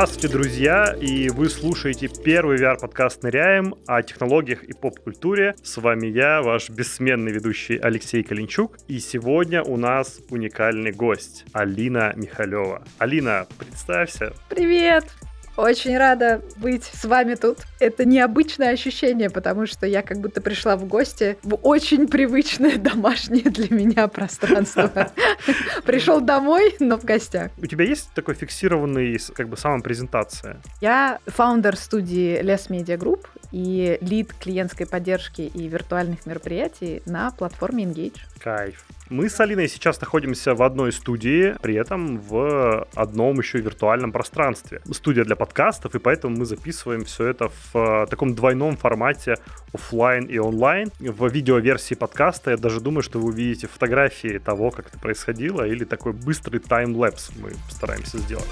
Здравствуйте, друзья! И вы слушаете первый VR-подкаст «Ныряем» о технологиях и поп-культуре. С вами я, ваш бессменный ведущий Алексей Калинчук. И сегодня у нас уникальный гость Алина Михалева. Алина, представься. Привет! Очень рада быть с вами тут. Это необычное ощущение, потому что я как будто пришла в гости в очень привычное домашнее для меня пространство. Пришел домой, но в гостях. У тебя есть такой фиксированный как бы самопрезентация? Я фаундер студии Les Media Group и лид клиентской поддержки и виртуальных мероприятий на платформе Engage. Кайф. Мы с Алиной сейчас находимся в одной студии, при этом в одном еще виртуальном пространстве. Студия для подкастов, и поэтому мы записываем все это в э, таком двойном формате офлайн и онлайн. В видеоверсии подкаста я даже думаю, что вы увидите фотографии того, как это происходило, или такой быстрый таймлэпс мы постараемся сделать.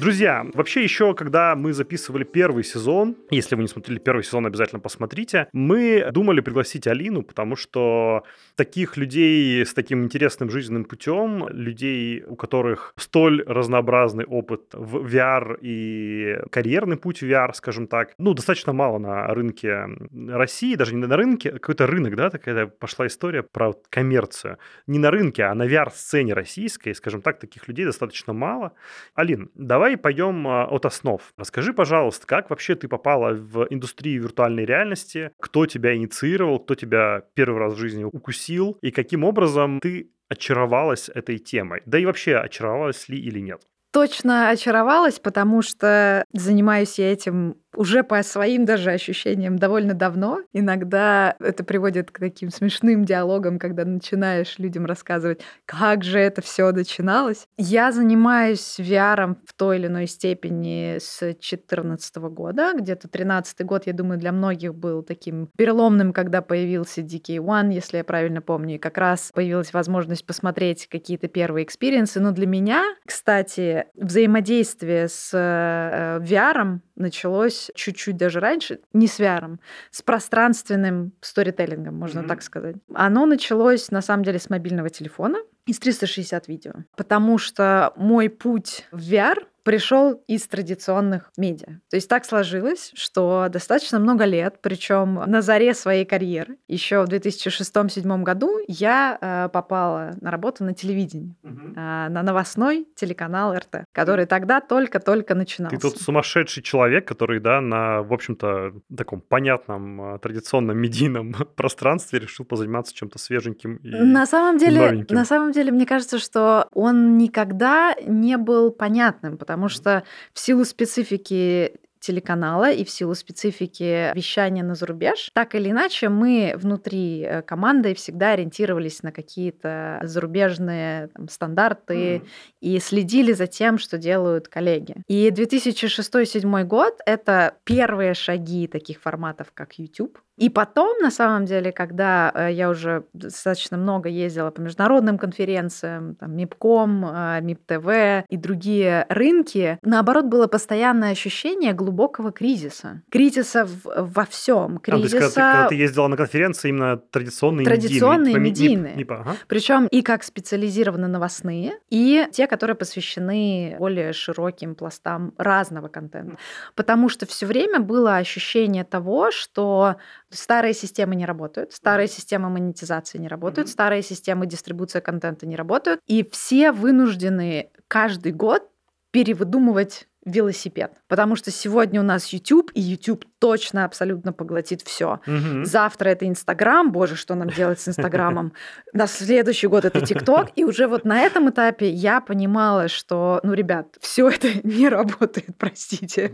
Друзья, вообще еще, когда мы записывали первый сезон, если вы не смотрели первый сезон, обязательно посмотрите, мы думали пригласить Алину, потому что таких людей с таким интересным жизненным путем, людей, у которых столь разнообразный опыт в VR и карьерный путь в VR, скажем так, ну, достаточно мало на рынке России, даже не на рынке, какой-то рынок, да, такая пошла история про коммерцию. Не на рынке, а на VR-сцене российской, скажем так, таких людей достаточно мало. Алин, давай Давай пойдем а, от основ. Расскажи, пожалуйста, как вообще ты попала в индустрию виртуальной реальности, кто тебя инициировал, кто тебя первый раз в жизни укусил, и каким образом ты очаровалась этой темой? Да и вообще, очаровалась ли или нет? Точно очаровалась, потому что занимаюсь я этим уже по своим даже ощущениям довольно давно. Иногда это приводит к таким смешным диалогам, когда начинаешь людям рассказывать, как же это все начиналось. Я занимаюсь VR в той или иной степени с 2014 года. Где-то 13 год, я думаю, для многих был таким переломным, когда появился DK One, если я правильно помню, и как раз появилась возможность посмотреть какие-то первые experience ы. Но для меня, кстати, взаимодействие с э, VR началось чуть-чуть даже раньше, не с VR, с пространственным сторителлингом, можно mm-hmm. так сказать. Оно началось, на самом деле, с мобильного телефона из 360 видео, потому что мой путь в VR пришел из традиционных медиа. То есть так сложилось, что достаточно много лет, причем на заре своей карьеры, еще в 2006-2007 году я э, попала на работу на телевидении, угу. э, на новостной телеканал РТ, который тогда только-только начинался. Ты тут сумасшедший человек, который, да, на, в общем-то, таком понятном, э, традиционном медийном пространстве решил позаниматься чем-то свеженьким и на самом деле, новеньким. На самом деле, мне кажется, что он никогда не был понятным, потому что в силу специфики телеканала и в силу специфики вещания на зарубеж, так или иначе мы внутри э, команды всегда ориентировались на какие-то зарубежные там, стандарты mm. и следили за тем, что делают коллеги. И 2006-2007 год — это первые шаги таких форматов, как YouTube, и потом, на самом деле, когда э, я уже достаточно много ездила по международным конференциям, там, МИПКОМ, э, МИП-ТВ и другие рынки, наоборот, было постоянное ощущение глубокого кризиса. Кризиса в, во всем. Кризиса... А, то есть, когда, ты, когда ты ездила на конференции именно традиционные Традиционные медийные. медийные. МИП, ага. Причем и как специализированно новостные, и те, которые посвящены более широким пластам разного контента. Потому что все время было ощущение того, что Старые системы не работают, старые системы монетизации не работают, mm-hmm. старые системы дистрибуции контента не работают, и все вынуждены каждый год перевыдумывать велосипед. Потому что сегодня у нас YouTube, и YouTube точно абсолютно поглотит все. Угу. Завтра это Инстаграм, боже, что нам делать с Инстаграмом. На следующий год это ТикТок. И уже вот на этом этапе я понимала, что, ну, ребят, все это не работает, простите.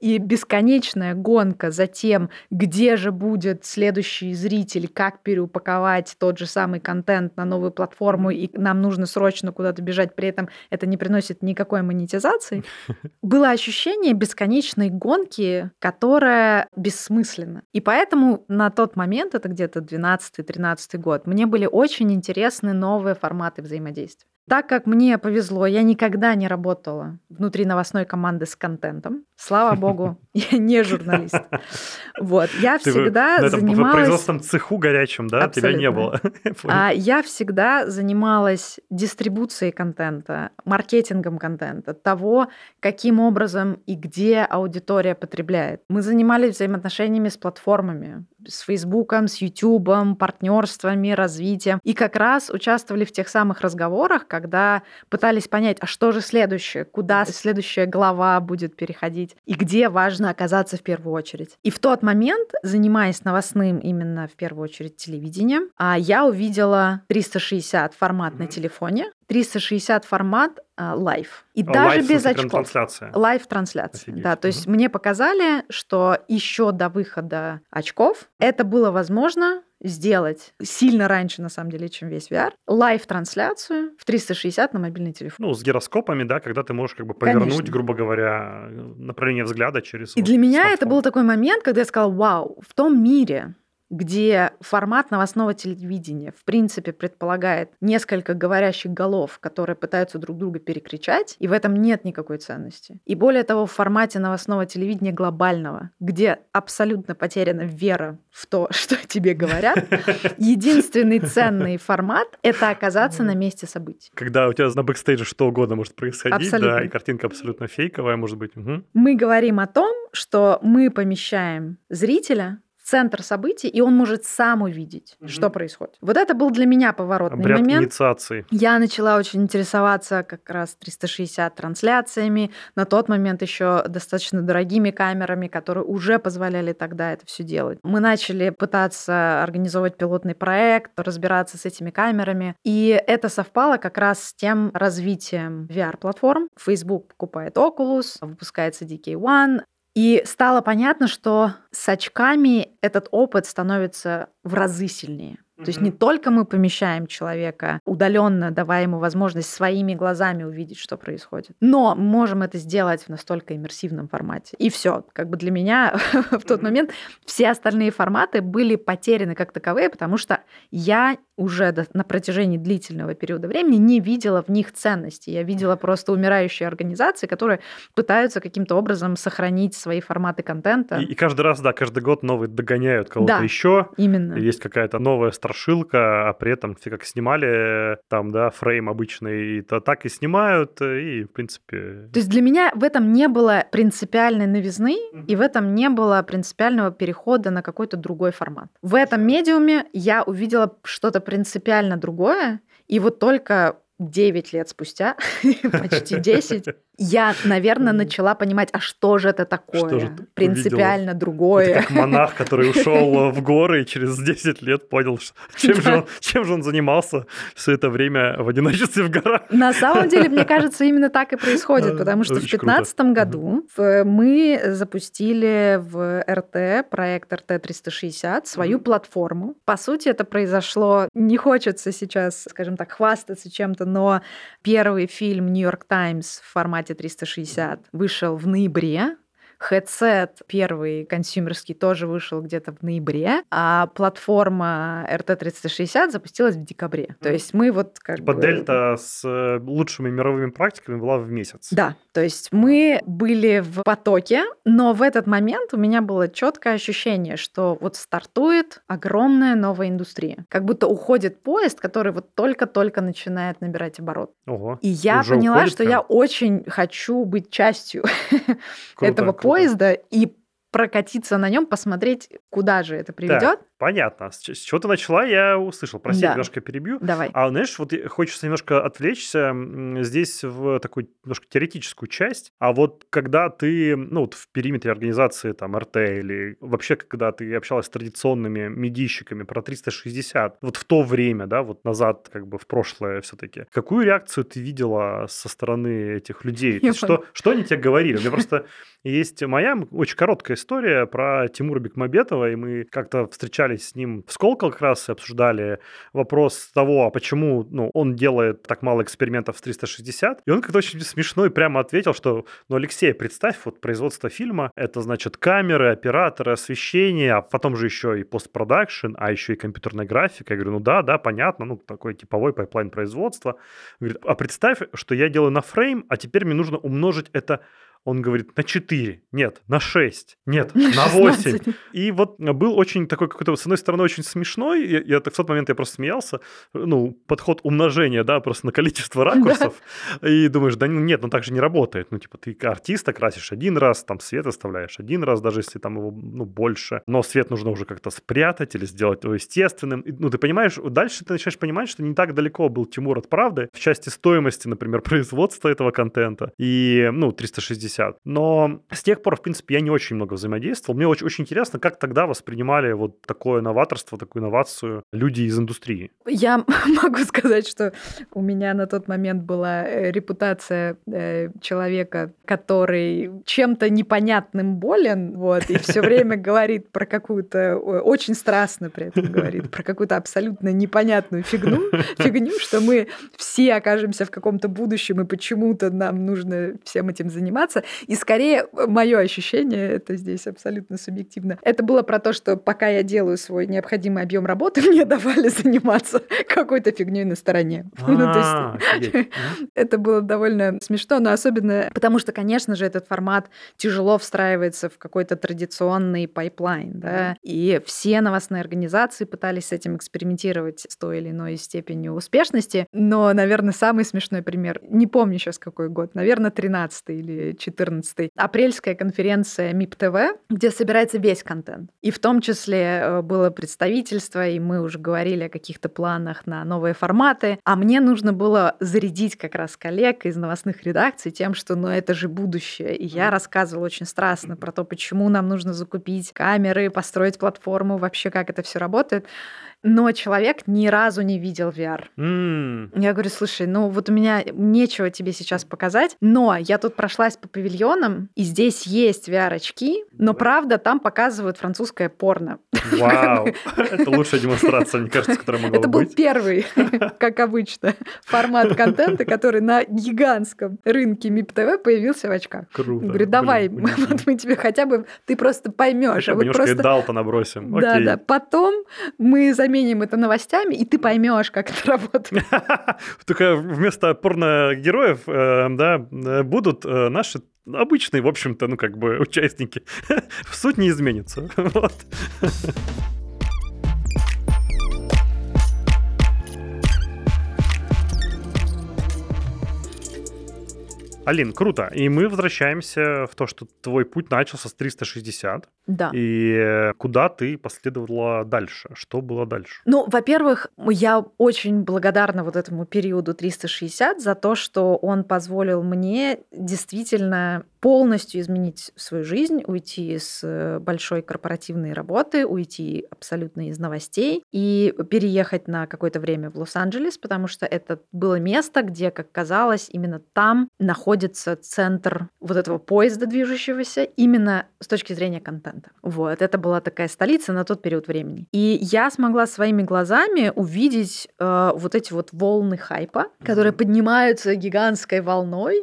И бесконечная гонка за тем, где же будет следующий зритель, как переупаковать тот же самый контент на новую платформу, и нам нужно срочно куда-то бежать, при этом это не приносит никакой монетизации. Было ощущение бесконечной гонки, которая бессмысленна. И поэтому на тот момент, это где-то 12-13 год, мне были очень интересны новые форматы взаимодействия. Так как мне повезло, я никогда не работала внутри новостной команды с контентом. Слава богу, я не журналист. Вот, я всегда занималась... в производственном цеху горячем, да? Тебя не было. А я всегда занималась дистрибуцией контента, маркетингом контента, того, каким образом и где аудитория потребляет. Мы занимались взаимоотношениями с платформами, с Фейсбуком, с Ютубом, партнерствами, развитием. И как раз участвовали в тех самых разговорах, когда пытались понять, а что же следующее, куда следующая глава будет переходить, и где важно оказаться в первую очередь. И в тот момент, занимаясь новостным именно в первую очередь телевидением, а я увидела 360 формат на телефоне, 360 формат live. И А, даже в без очков. трансляция. Live-трансляция. Да, то есть Мгм. мне показали, что еще до выхода очков это было возможно сделать сильно раньше, на самом деле, чем весь VR, live-трансляцию в 360 на мобильный телефон. Ну, с гироскопами, да, когда ты можешь как бы повернуть, Конечно. грубо говоря, направление взгляда через И вот для меня это смартфон. был такой момент, когда я сказала, вау, в том мире, где формат новостного телевидения, в принципе, предполагает несколько говорящих голов, которые пытаются друг друга перекричать, и в этом нет никакой ценности. И более того, в формате новостного телевидения глобального, где абсолютно потеряна вера в то, что тебе говорят, единственный ценный формат — это оказаться на месте событий. Когда у тебя на бэкстейдже что угодно может происходить, да, Абсолютно. и картинка абсолютно фейковая, может быть. Мгм. Мы говорим о том, что мы помещаем зрителя центр событий, и он может сам увидеть, Мгм. что происходит. Вот это был для меня поворотный Обряд момент. инициации. Я начала очень интересоваться как раз 360 трансляциями, на тот момент еще достаточно дорогими камерами, которые уже позволяли тогда это все делать. Мы начали пытаться организовывать пилотный проект, разбираться с этими камерами, и это совпало как раз с тем развитием VR-платформ. Facebook покупает Oculus, выпускается DK One, и стало понятно, что с очками этот опыт становится в разы сильнее. То есть не только мы помещаем человека удаленно, давая ему возможность своими глазами увидеть, что происходит, но можем это сделать в настолько иммерсивном формате. И все. Как бы для меня в тот момент все остальные форматы были потеряны как таковые, потому что я уже до- на протяжении длительного периода времени не видела в них ценности. Я видела просто умирающие организации, которые пытаются каким-то образом сохранить свои форматы контента. И, и каждый раз, да, каждый год новые догоняют кого-то Да. еще. Именно. Есть какая-то новая страшилка, а при этом все как снимали, там, да, фрейм обычный, и то так и снимают, и, в принципе... То есть для меня в этом не было принципиальной новизны, Мгм. и в этом не было принципиального перехода на какой-то другой формат. В этом медиуме я увидела что-то принципиально другое, и вот только 9 лет спустя, почти 10, я, наверное, начала понимать, а что же это такое Что же принципиально Это другое. как монах, который ушел в горы и через 10 лет понял, чем, же он, чем же он занимался все это время в одиночестве в горах. На самом деле, мне кажется, именно так и происходит, потому что в очень круто. 2015 году в- мы запустили в РТ, проект РТ-360, свою Мгм. платформу. По сути, это произошло, не хочется сейчас, скажем так, хвастаться чем-то, но первый фильм «Нью-Йорк Таймс» в формате 360 вышел в ноябре. Headset первый консюмерский тоже вышел где-то в ноябре, а платформа RT360 запустилась в декабре. То есть мы вот как Типа бы... дельта с э, лучшими мировыми практиками была в месяц. Да, то есть мы были в потоке, но в этот момент у меня было четкое ощущение, что вот стартует огромная новая индустрия. Как будто уходит поезд, который вот только-только начинает набирать оборот. Ого. И я поняла, уходит что прям? я очень хочу быть частью Круто, этого круто. Поезда и прокатиться на нем, посмотреть, куда же это приведет. Понятно. С, чего ты начала, я услышал. Прости, Да. немножко перебью. Давай. А знаешь, вот хочется немножко отвлечься здесь в такую немножко теоретическую часть. А вот когда ты, ну, вот в периметре организации там РТ или вообще, когда ты общалась с традиционными медийщиками про 360, вот в то время, да, вот назад, как бы в прошлое все-таки, какую реакцию ты видела со стороны этих людей? Есть что, что они тебе говорили? У меня просто есть моя очень короткая история про Тимура Бекмамбетова, и мы как-то встречались общались с ним в Сколково как раз и обсуждали вопрос того, а почему ну, он делает так мало экспериментов с 360. И он как-то очень смешно и прямо ответил, что, ну, Алексей, представь, вот производство фильма, это значит камеры, операторы, освещение, а потом же еще и post-production, а еще и компьютерная графика. Я говорю, ну да, да, понятно, ну, такой типовой pipeline производства. Говорит, а представь, что я делаю один frame, а теперь мне нужно умножить это он говорит на 4, нет, на 6, нет, на 8. И вот был очень такой какой-то, с одной стороны, очень смешной, я, я в тот момент я просто смеялся, ну, подход умножения, да, просто на количество ракурсов, да. и думаешь, да нет, ну так же не работает, ну, типа, ты артиста красишь один раз, там свет оставляешь один раз, даже если там его, ну, больше, но свет нужно уже как-то спрятать или сделать его естественным, и, ну, ты понимаешь, дальше ты начинаешь понимать, что не так далеко был Тимур от правды в части стоимости, например, производства этого контента, и, ну, 360 50. Но с тех пор, в принципе, я не очень много взаимодействовал. Мне очень, очень интересно, как тогда воспринимали вот такое новаторство, такую инновацию люди из индустрии. Я могу сказать, что у меня на тот момент была э, репутация э, человека, который чем-то непонятным болен, вот, и все время говорит про какую-то, очень страстно при этом говорит, про какую-то абсолютно непонятную фигню, фигню, что мы все окажемся в каком-то будущем, и почему-то нам нужно всем этим заниматься. И скорее э, мое ощущение, это здесь абсолютно субъективно, это было про то, что пока я делаю свой необходимый объем работы, мне давали заниматься какой-то фигней на стороне. Ну, а, это было довольно смешно, но особенно потому, что, конечно же, этот формат тяжело встраивается в какой-то традиционный pipeline, да, и все новостные организации пытались с этим экспериментировать с той или иной степенью успешности, но, наверное, самый смешной пример, не помню сейчас какой год, наверное, 13 или 14 14 апрельская конференция MIPTV, где собирается весь контент. И в том числе э, было представительство, и мы уже говорили о каких-то планах на новые форматы. А мне нужно было зарядить как раз коллег из новостных редакций тем, что ну это же будущее. И я рассказывала очень страстно про то, почему нам нужно закупить камеры, построить платформу, вообще как это все работает но человек ни разу не видел VR. Mm. Я говорю, слушай, ну вот у меня нечего тебе сейчас показать, но я тут прошлась по павильонам, и здесь есть VR-очки, но правда там показывают французское порно. Вау, это лучшая демонстрация, мне кажется, которая могла Это был первый, как обычно, формат контента, который на гигантском рынке МИП ТВ появился в очках. Круто. Я говорю, давай, вот мы тебе хотя бы, ты просто поймешь. Хотя бы немножко просто... дал-то набросим. Да, да. Потом мы заменим это новостями, и ты поймешь, как это работает. Только вместо порно-героев э, да, э, будут э, наши обычные, в общем-то, ну, как бы участники. Суть не изменится. Вот. Алин, круто. И мы возвращаемся в то, что твой путь начался с 360. Да. И куда ты последовала дальше? Что было дальше? Ну, во-первых, я очень благодарна вот этому периоду 360 за то, что он позволил мне действительно полностью изменить свою жизнь, уйти из э, большой корпоративной работы, уйти абсолютно из новостей и переехать на какое-то время в Лос-Анджелес, потому что это было место, где, как казалось, именно там находится центр вот этого поезда движущегося именно с точки зрения контента. Вот, это была такая столица на тот период времени. И я смогла своими глазами увидеть э, вот эти вот волны хайпа, которые поднимаются гигантской волной,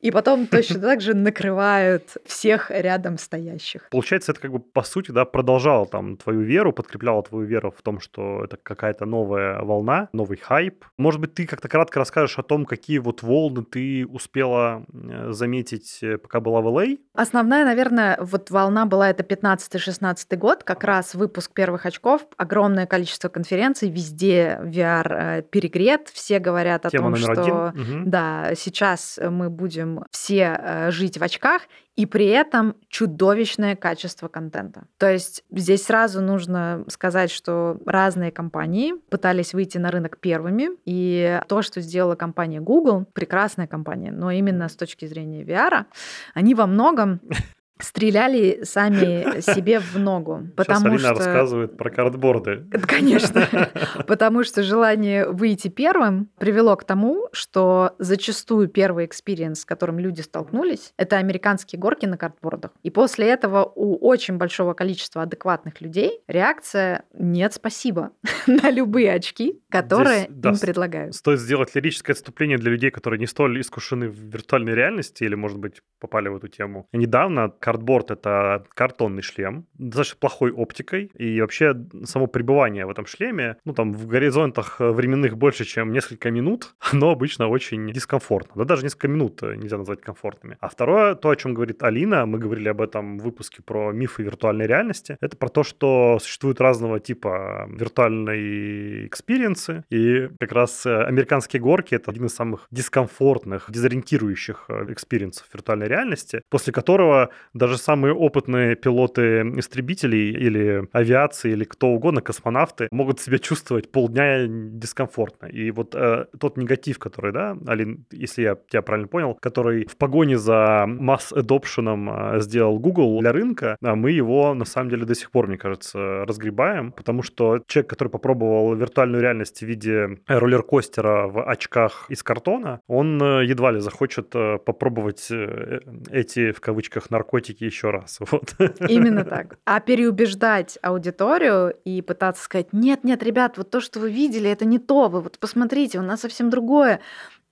и потом точно так же накрывают всех рядом стоящих. Получается, это как бы по сути, да, продолжало там твою веру, подкрепляло твою веру в том, что это какая-то новая волна, новый хайп. Может быть, ты как-то кратко расскажешь о том, какие вот волны ты успела э, заметить, э, пока была в LA? А? Основная, наверное, вот волна была это 15-16 год, как раз выпуск первых очков, огромное количество конференций, везде VR э, перегрет, все говорят о Тема том, что один. да, сейчас мы будем все э, жить в очках, и при этом чудовищное качество контента. То есть здесь сразу нужно сказать, что разные компании пытались выйти на рынок первыми, и то, что сделала компания Google, прекрасная компания, но именно с точки зрения VR, они во многом стреляли сами себе в ногу. Потому Сейчас Алина что... рассказывает про cardboard'ы. Конечно. Потому что желание выйти первым привело к тому, что зачастую первый experience, с которым люди столкнулись, это американские горки на cardboard'ах. И после этого у очень большого количества адекватных людей реакция «нет, спасибо» на любые очки, которые Здесь, да, им предлагают. Стоит сделать лирическое отступление для людей, которые не столь искушены в виртуальной реальности или, может быть, попали в эту тему. Недавно cardboard — это картонный шлем, достаточно плохой оптикой, и вообще само пребывание в этом шлеме, ну, там, в горизонтах временных больше, чем несколько минут, оно обычно очень дискомфортно. Да даже несколько минут нельзя назвать комфортными. А второе, то, о чем говорит Алина, мы говорили об этом в выпуске про мифы виртуальной реальности, это про то, что существуют разного типа виртуальные experience'ы, и как раз э, американские горки — это один из самых дискомфортных, дезориентирующих э, experience'ов виртуальной реальности, после которого даже самые опытные пилоты истребителей или авиации, или кто угодно, космонавты, могут себя чувствовать полдня дискомфортно. И вот э, тот негатив, который, да, Алин, если я тебя правильно понял, который в погоне за масс-эдопшеном э, сделал Google для рынка, а мы его на самом деле до сих пор, мне кажется, разгребаем, потому что человек, который попробовал виртуальную реальность в виде роллер-костера в очках из картона, он э, едва ли захочет э, попробовать эти, в кавычках, наркотики еще раз. Вот. Именно так. А переубеждать аудиторию и пытаться сказать, нет, нет, ребят, вот то, что вы видели, это не то, вы вот посмотрите, у нас совсем другое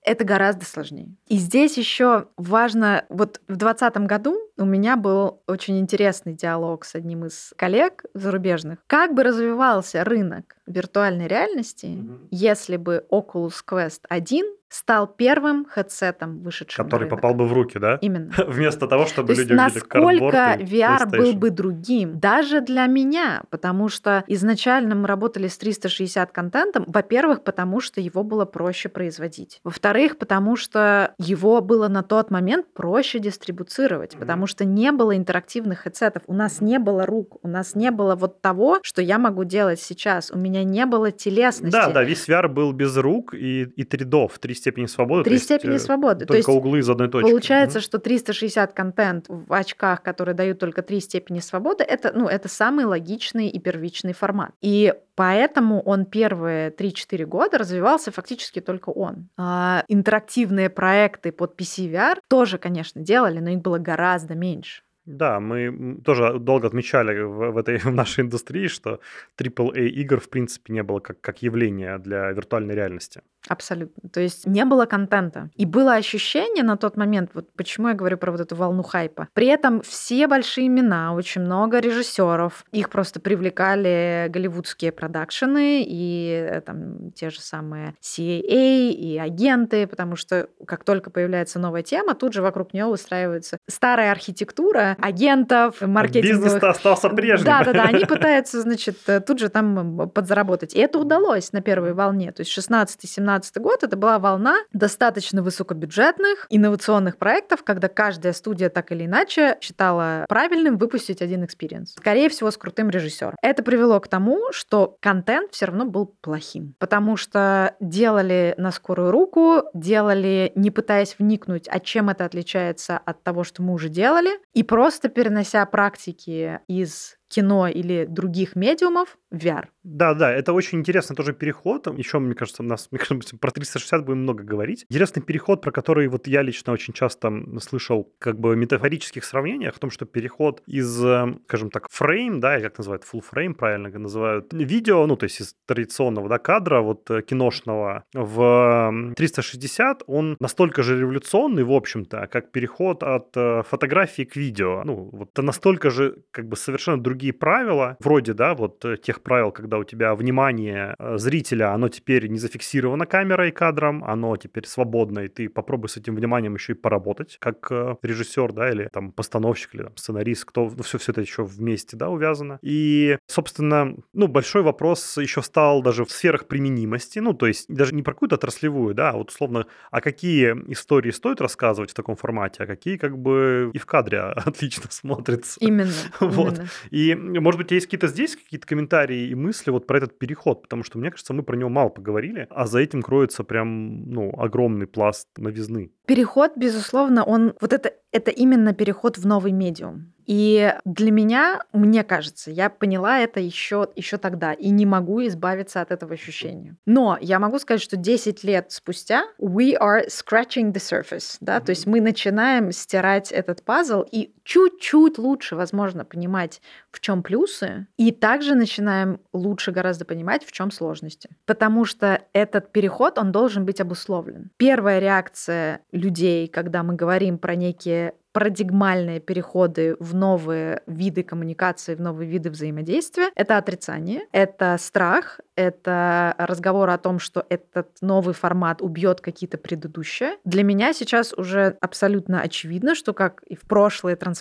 это гораздо сложнее. И здесь еще важно, вот в 2020 году у меня был очень интересный диалог с одним из коллег зарубежных. Как бы развивался рынок виртуальной реальности, mm-hmm. если бы Oculus Quest 1 стал первым хедсетом, вышедшим Который попал бы в руки, да? Именно. Вместо того, чтобы То люди увидели насколько VR был бы другим, даже для меня, потому что изначально мы работали с 360 контентом, во-первых, потому что его было проще производить. Во-вторых, потому что его было на тот момент проще дистрибуцировать, mm-hmm. потому что не было интерактивных хедсетов, у нас не было рук, у нас не было вот того, что я могу делать сейчас, у меня не было телесности. Да, да, весь VR был без рук и, и 3DOF, 3 степени свободы. Три степени есть, э, свободы. Только То есть углы из одной точки. Получается, mm что 360 контент в очках, которые дают только три степени свободы, это, ну, это самый логичный и первичный формат. И Поэтому он первые 3-4 года развивался фактически только он. А интерактивные проекты под PC VR тоже, конечно, делали, но их было гораздо меньше. Да, мы тоже долго отмечали в, в этой в нашей индустрии, что AAA игр в принципе не было как, как явление для виртуальной реальности. Абсолютно. То есть не было контента. И было ощущение на тот момент, вот почему я говорю про вот эту волну хайпа. При этом все большие имена, очень много режиссеров, их просто привлекали голливудские продакшены и э, там те же самые CAA и агенты, потому что как только появляется новая тема, тут же вокруг нее выстраивается старая архитектура агентов, маркетинговых. Бизнес остался прежним. Да-да-да, они пытаются, значит, э, тут же там подзаработать. И это удалось на первой волне. То есть 16-17 2017 год это была волна достаточно высокобюджетных инновационных проектов, когда каждая студия так или иначе считала правильным выпустить один experience. Скорее всего, с крутым режиссером. Это привело к тому, что контент все равно был плохим, потому что делали на скорую руку, делали не пытаясь вникнуть, а чем это отличается от того, что мы уже делали, и просто перенося практики из кино или других медиумов VR. Да, да, это очень интересный тоже переход. Еще, мне кажется, у нас, мне кажется, про 360 будем много говорить. Интересный переход, про который вот я лично очень часто слышал как бы метафорических сравнениях, о том, что переход из, э, скажем так, фрейм, да, как называют, full frame, правильно называют, видео, ну, то есть из традиционного, да, кадра, вот э, киношного в 360, он настолько же революционный, в общем-то, как переход от э, фотографии к видео. Ну, вот это настолько же как бы совершенно другие другие правила, вроде, да, вот э, тех правил, когда у тебя внимание э, зрителя, оно теперь не зафиксировано камерой и кадром, оно теперь свободно, и ты попробуй с этим вниманием еще и поработать, как э, режиссер, да, или там постановщик, или там, сценарист, кто, ну, все, все это еще вместе, да, увязано. И, собственно, ну, большой вопрос еще стал даже в сферах применимости, ну, то есть даже не про какую-то отраслевую, да, а вот условно, а какие истории стоит рассказывать в таком формате, а какие как бы и в кадре отлично смотрятся. Именно. Вот. Именно. И и, может быть, есть какие-то здесь какие-то комментарии и мысли вот про этот переход, потому что, мне кажется, мы про него мало поговорили, а за этим кроется прям, ну, огромный пласт новизны. Переход, безусловно, он, вот это, это именно переход в новый медиум. И для меня, мне кажется, я поняла это еще, еще тогда и не могу избавиться от этого ощущения. Но я могу сказать, что 10 лет спустя we are scratching the surface, да, то есть мы начинаем стирать этот пазл и чуть-чуть лучше, возможно, понимать, в чем плюсы, и также начинаем лучше гораздо понимать, в чем сложности. Потому что этот переход, он должен быть обусловлен. Первая реакция людей, когда мы говорим про некие парадигмальные переходы в новые виды коммуникации, в новые виды взаимодействия, это отрицание, это страх, это разговор о том, что этот новый формат убьет какие-то предыдущие. Для меня сейчас уже абсолютно очевидно, что как и в прошлые трансформации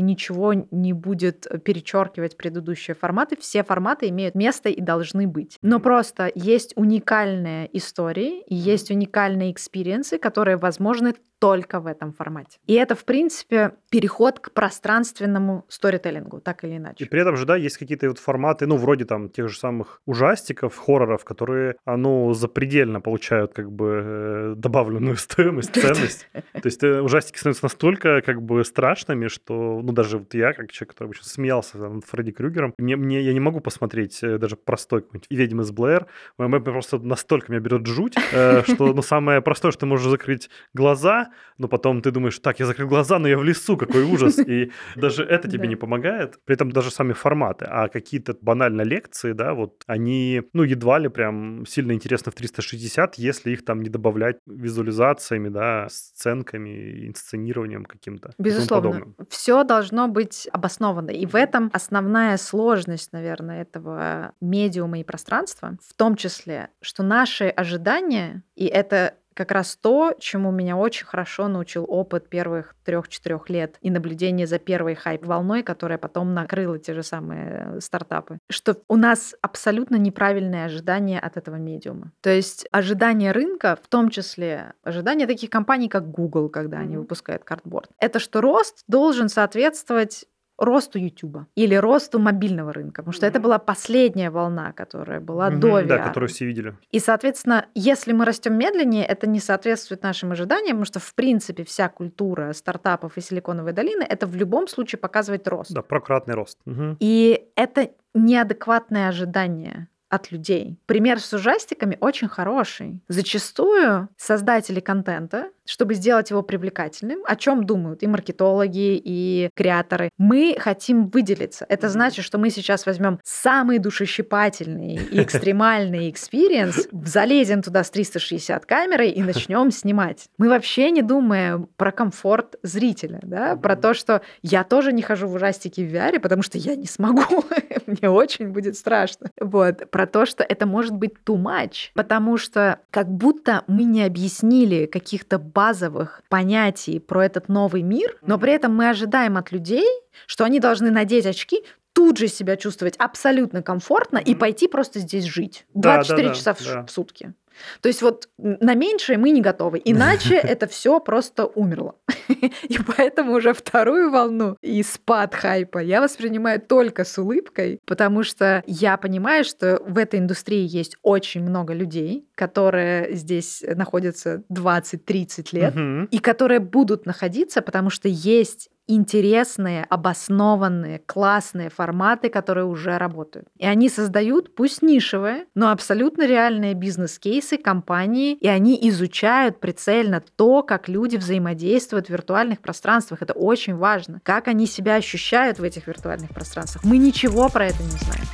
ничего не будет перечеркивать предыдущие форматы, все форматы имеют место и должны быть. Но просто есть уникальные истории и есть уникальные experience'ы, которые возможны только в этом формате. И это, в принципе, переход к пространственному storytelling'у, так или иначе. И при этом же, да, есть какие-то вот форматы, ну, вроде там тех же самых ужастиков, хорроров, которые, а, ну, запредельно получают как бы э, добавленную стоимость, ценность. То есть э, ужастики становятся настолько как бы страшными, что, ну, даже вот я, как человек, который обычно смеялся над Фредди Крюгером, мне, мне, я не могу посмотреть э, даже простой какой-нибудь «Ведьм из Блэр», просто настолько меня берет жуть, что, ну, самое простое, что ты можешь закрыть глаза, но потом ты думаешь, так, я закрыл глаза, но я в лесу, какой ужас. И даже это тебе не помогает. При этом даже сами форматы, а какие-то банально лекции, да, вот они, ну, едва ли прям сильно интересны в 360, если их там не добавлять визуализациями, да, сценками, инсценированием каким-то. Безусловно. Все должно быть обосновано. И в этом основная сложность, наверное, этого медиума и пространства, в том числе, что наши ожидания, и это как раз то, чему меня очень хорошо научил опыт первых трех-четырех лет и наблюдение за первой хайп-волной, которая потом накрыла те же самые э, стартапы. Что у нас абсолютно неправильные ожидания от этого медиума. То есть ожидания рынка, в том числе ожидания таких компаний, как Google, когда mm-hmm. они выпускают картборд, это что рост должен соответствовать росту YouTube или росту мобильного рынка, потому что mm-hmm. это была последняя волна, которая была mm-hmm, до VR. Да, которую все видели. И, соответственно, если мы растем медленнее, это не соответствует нашим ожиданиям, потому что, в принципе, вся культура стартапов и Силиконовой долины это в любом случае показывает рост. Да, прократный рост. Угу. И это неадекватное ожидание от людей. Пример с ужастиками очень хороший. Зачастую создатели контента чтобы сделать его привлекательным, о чем думают и маркетологи, и креаторы. Мы хотим выделиться. Это значит, что мы сейчас возьмем самый душещипательный и экстремальный experience, залезем туда с 360 камерой и начнем снимать. Мы вообще не думаем про комфорт зрителя, да, про то, что я тоже не хожу в ужастики в VR, потому что я не смогу, мне очень будет страшно. Вот, про то, что это может быть too much, потому что как будто мы не объяснили каких-то базовых понятий про этот новый мир, но при этом мы ожидаем от людей, что они должны надеть очки, тут же себя чувствовать абсолютно комфортно и пойти просто здесь жить 24 да, да, часа да, в, в сутки. То есть вот на меньшее мы не готовы, иначе это все просто умерло. И поэтому уже вторую волну и спад хайпа я воспринимаю только с улыбкой, потому что я понимаю, что в этой индустрии есть очень много людей, которые здесь находятся 20-30 лет, и которые будут находиться, потому что есть интересные, обоснованные, классные форматы, которые уже работают. И они создают, пусть нишевые, но абсолютно реальные бизнес-кейсы компании, и они изучают прицельно то, как люди взаимодействуют в виртуальных пространствах. Это очень важно. Как они себя ощущают в этих виртуальных пространствах. Мы ничего про это не знаем.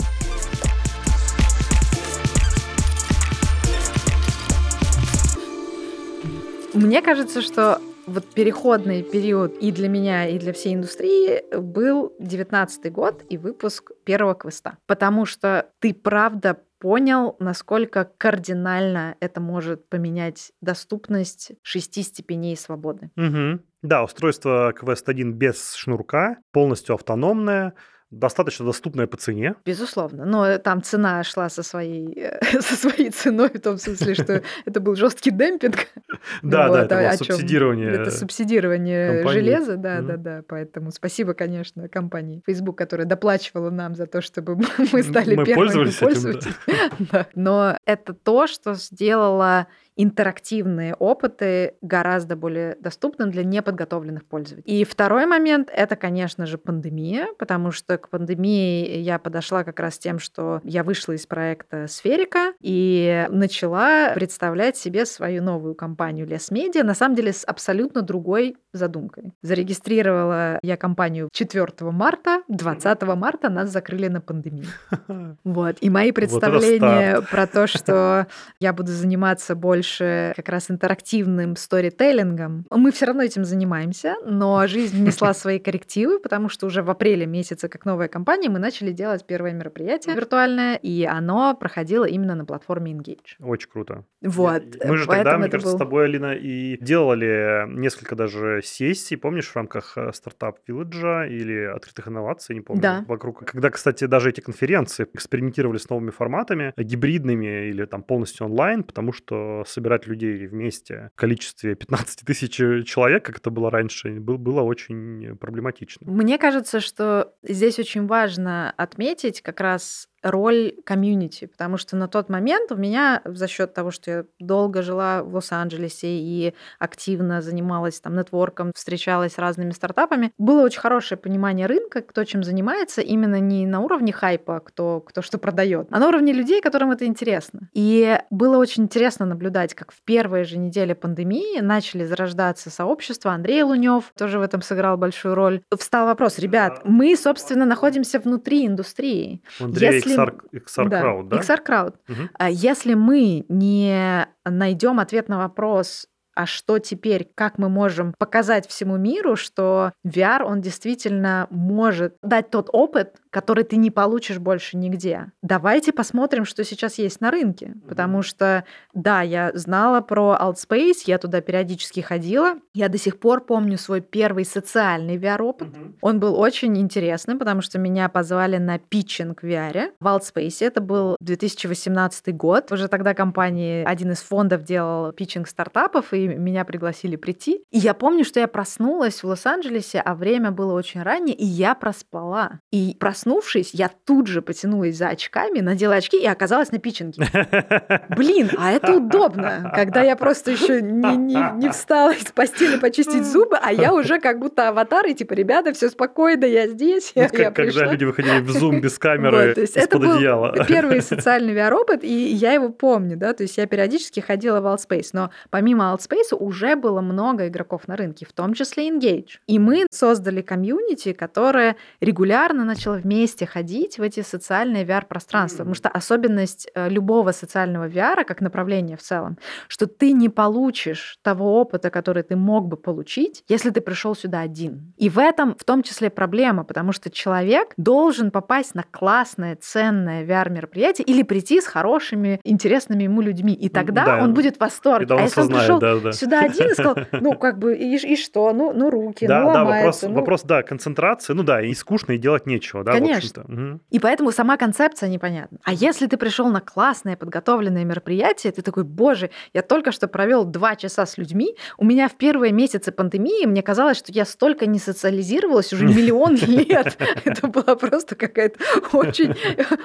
Мне кажется, что вот переходный период и для меня, и для всей индустрии был 19 год и выпуск первого квеста. Потому что ты правда понял, насколько кардинально это может поменять доступность шести степеней свободы. Угу. Да, устройство Quest 1 без шнурка, полностью автономное, достаточно доступная по цене. Безусловно. Но там цена шла со своей, со своей ценой, в том смысле, что это был жесткий демпинг. Да, да, это субсидирование. Это субсидирование железа, да, да, да. Поэтому спасибо, конечно, компании Facebook, которая доплачивала нам за то, чтобы мы стали первыми пользователями. Но это то, что сделало интерактивные опыты гораздо более доступным для неподготовленных пользователей. И второй момент — это, конечно же, пандемия, потому что к пандемии я подошла как раз тем, что я вышла из проекта «Сферика» и начала представлять себе свою новую компанию «Лес Медиа», на самом деле с абсолютно другой задумкой. Зарегистрировала я компанию 4 марта, 20 марта нас закрыли на пандемию. Вот. И мои представления вот про то, что я буду заниматься больше как раз интерактивным сторителлингом, мы все равно этим занимаемся, но жизнь внесла свои коррективы, потому что уже в апреле месяце, как новая компания, мы начали делать первое мероприятие виртуальное, и оно проходило именно на платформе Engage. Очень круто. Вот. Мы же тогда, мне кажется, был... с тобой, Алина, и делали несколько даже сессий, помнишь, в рамках э, стартап Village или открытых инноваций, не помню, да. вокруг. Когда, кстати, даже эти конференции экспериментировали с новыми форматами, гибридными или там полностью онлайн, потому что собирать людей вместе в количестве 15 тысяч человек, как это было раньше, было очень проблематично. Мне кажется, что здесь очень важно отметить как раз роль комьюнити, потому что на тот момент у меня за счет того, что я долго жила в Лос-Анджелесе и активно занималась там нетворком, встречалась с разными стартапами, было очень хорошее понимание рынка, кто чем занимается, именно не на уровне хайпа, кто, кто что продает, а на уровне людей, которым это интересно. И было очень интересно наблюдать, как в первые же недели пандемии начали зарождаться сообщества. Андрей Лунев тоже в этом сыграл большую роль. Встал вопрос, ребят, мы, собственно, находимся внутри индустрии. Андрей Если XR, XR да, Crowd, да? XR Crowd. Угу. Если мы не найдем ответ на вопрос, а что теперь, как мы можем показать всему миру, что VR, он действительно может дать тот опыт, который ты не получишь больше нигде. Давайте посмотрим, что сейчас есть на рынке. Потому что, да, я знала про Altspace, я туда периодически ходила. Я до сих пор помню свой первый социальный VR-опыт. Mm-hmm. Он был очень интересным, потому что меня позвали на питчинг в VR. В Altspace это был 2018 год. Уже тогда компания, один из фондов делал питчинг стартапов, и меня пригласили прийти. И я помню, что я проснулась в Лос-Анджелесе, а время было очень раннее, и я проспала. И проснувшись, я тут же потянулась за очками, надела очки и оказалась на питчинге. Блин, а это удобно, когда я просто еще не, не, не встала из постели почистить зубы, а я уже как будто аватар, и типа, ребята, все спокойно, я здесь, вот я, как, я Когда люди выходили в зум без камеры вот, то есть это был одеяла. первый социальный VR-опыт, и я его помню, да, то есть я периодически ходила в Altspace, но помимо Altspace уже было много игроков на рынке, в том числе Engage. И мы создали комьюнити, которое регулярно начало вместе ходить в эти социальные VR-пространства. Потому что особенность э, любого социального VR, как направления в целом, что ты не получишь того опыта, который ты мог бы получить, если ты пришел сюда один. И в этом в том числе проблема, потому что человек должен попасть на классное, ценное VR-мероприятие или прийти с хорошими, интересными ему людьми. И тогда да. он будет в восторге. а если он пришел да, да сюда один и сказал, ну, как бы, и, и что? Ну, ну руки, да, ну, да, вопрос, ну... вопрос, да, концентрации, ну да, и скучно, и делать нечего, да, Конечно. Угу. И поэтому сама концепция непонятна. А если ты пришел на классное подготовленное мероприятие, ты такой, боже, я только что провел два часа с людьми, у меня в первые месяцы пандемии, мне казалось, что я столько не социализировалась уже миллион лет. Это была просто какая-то очень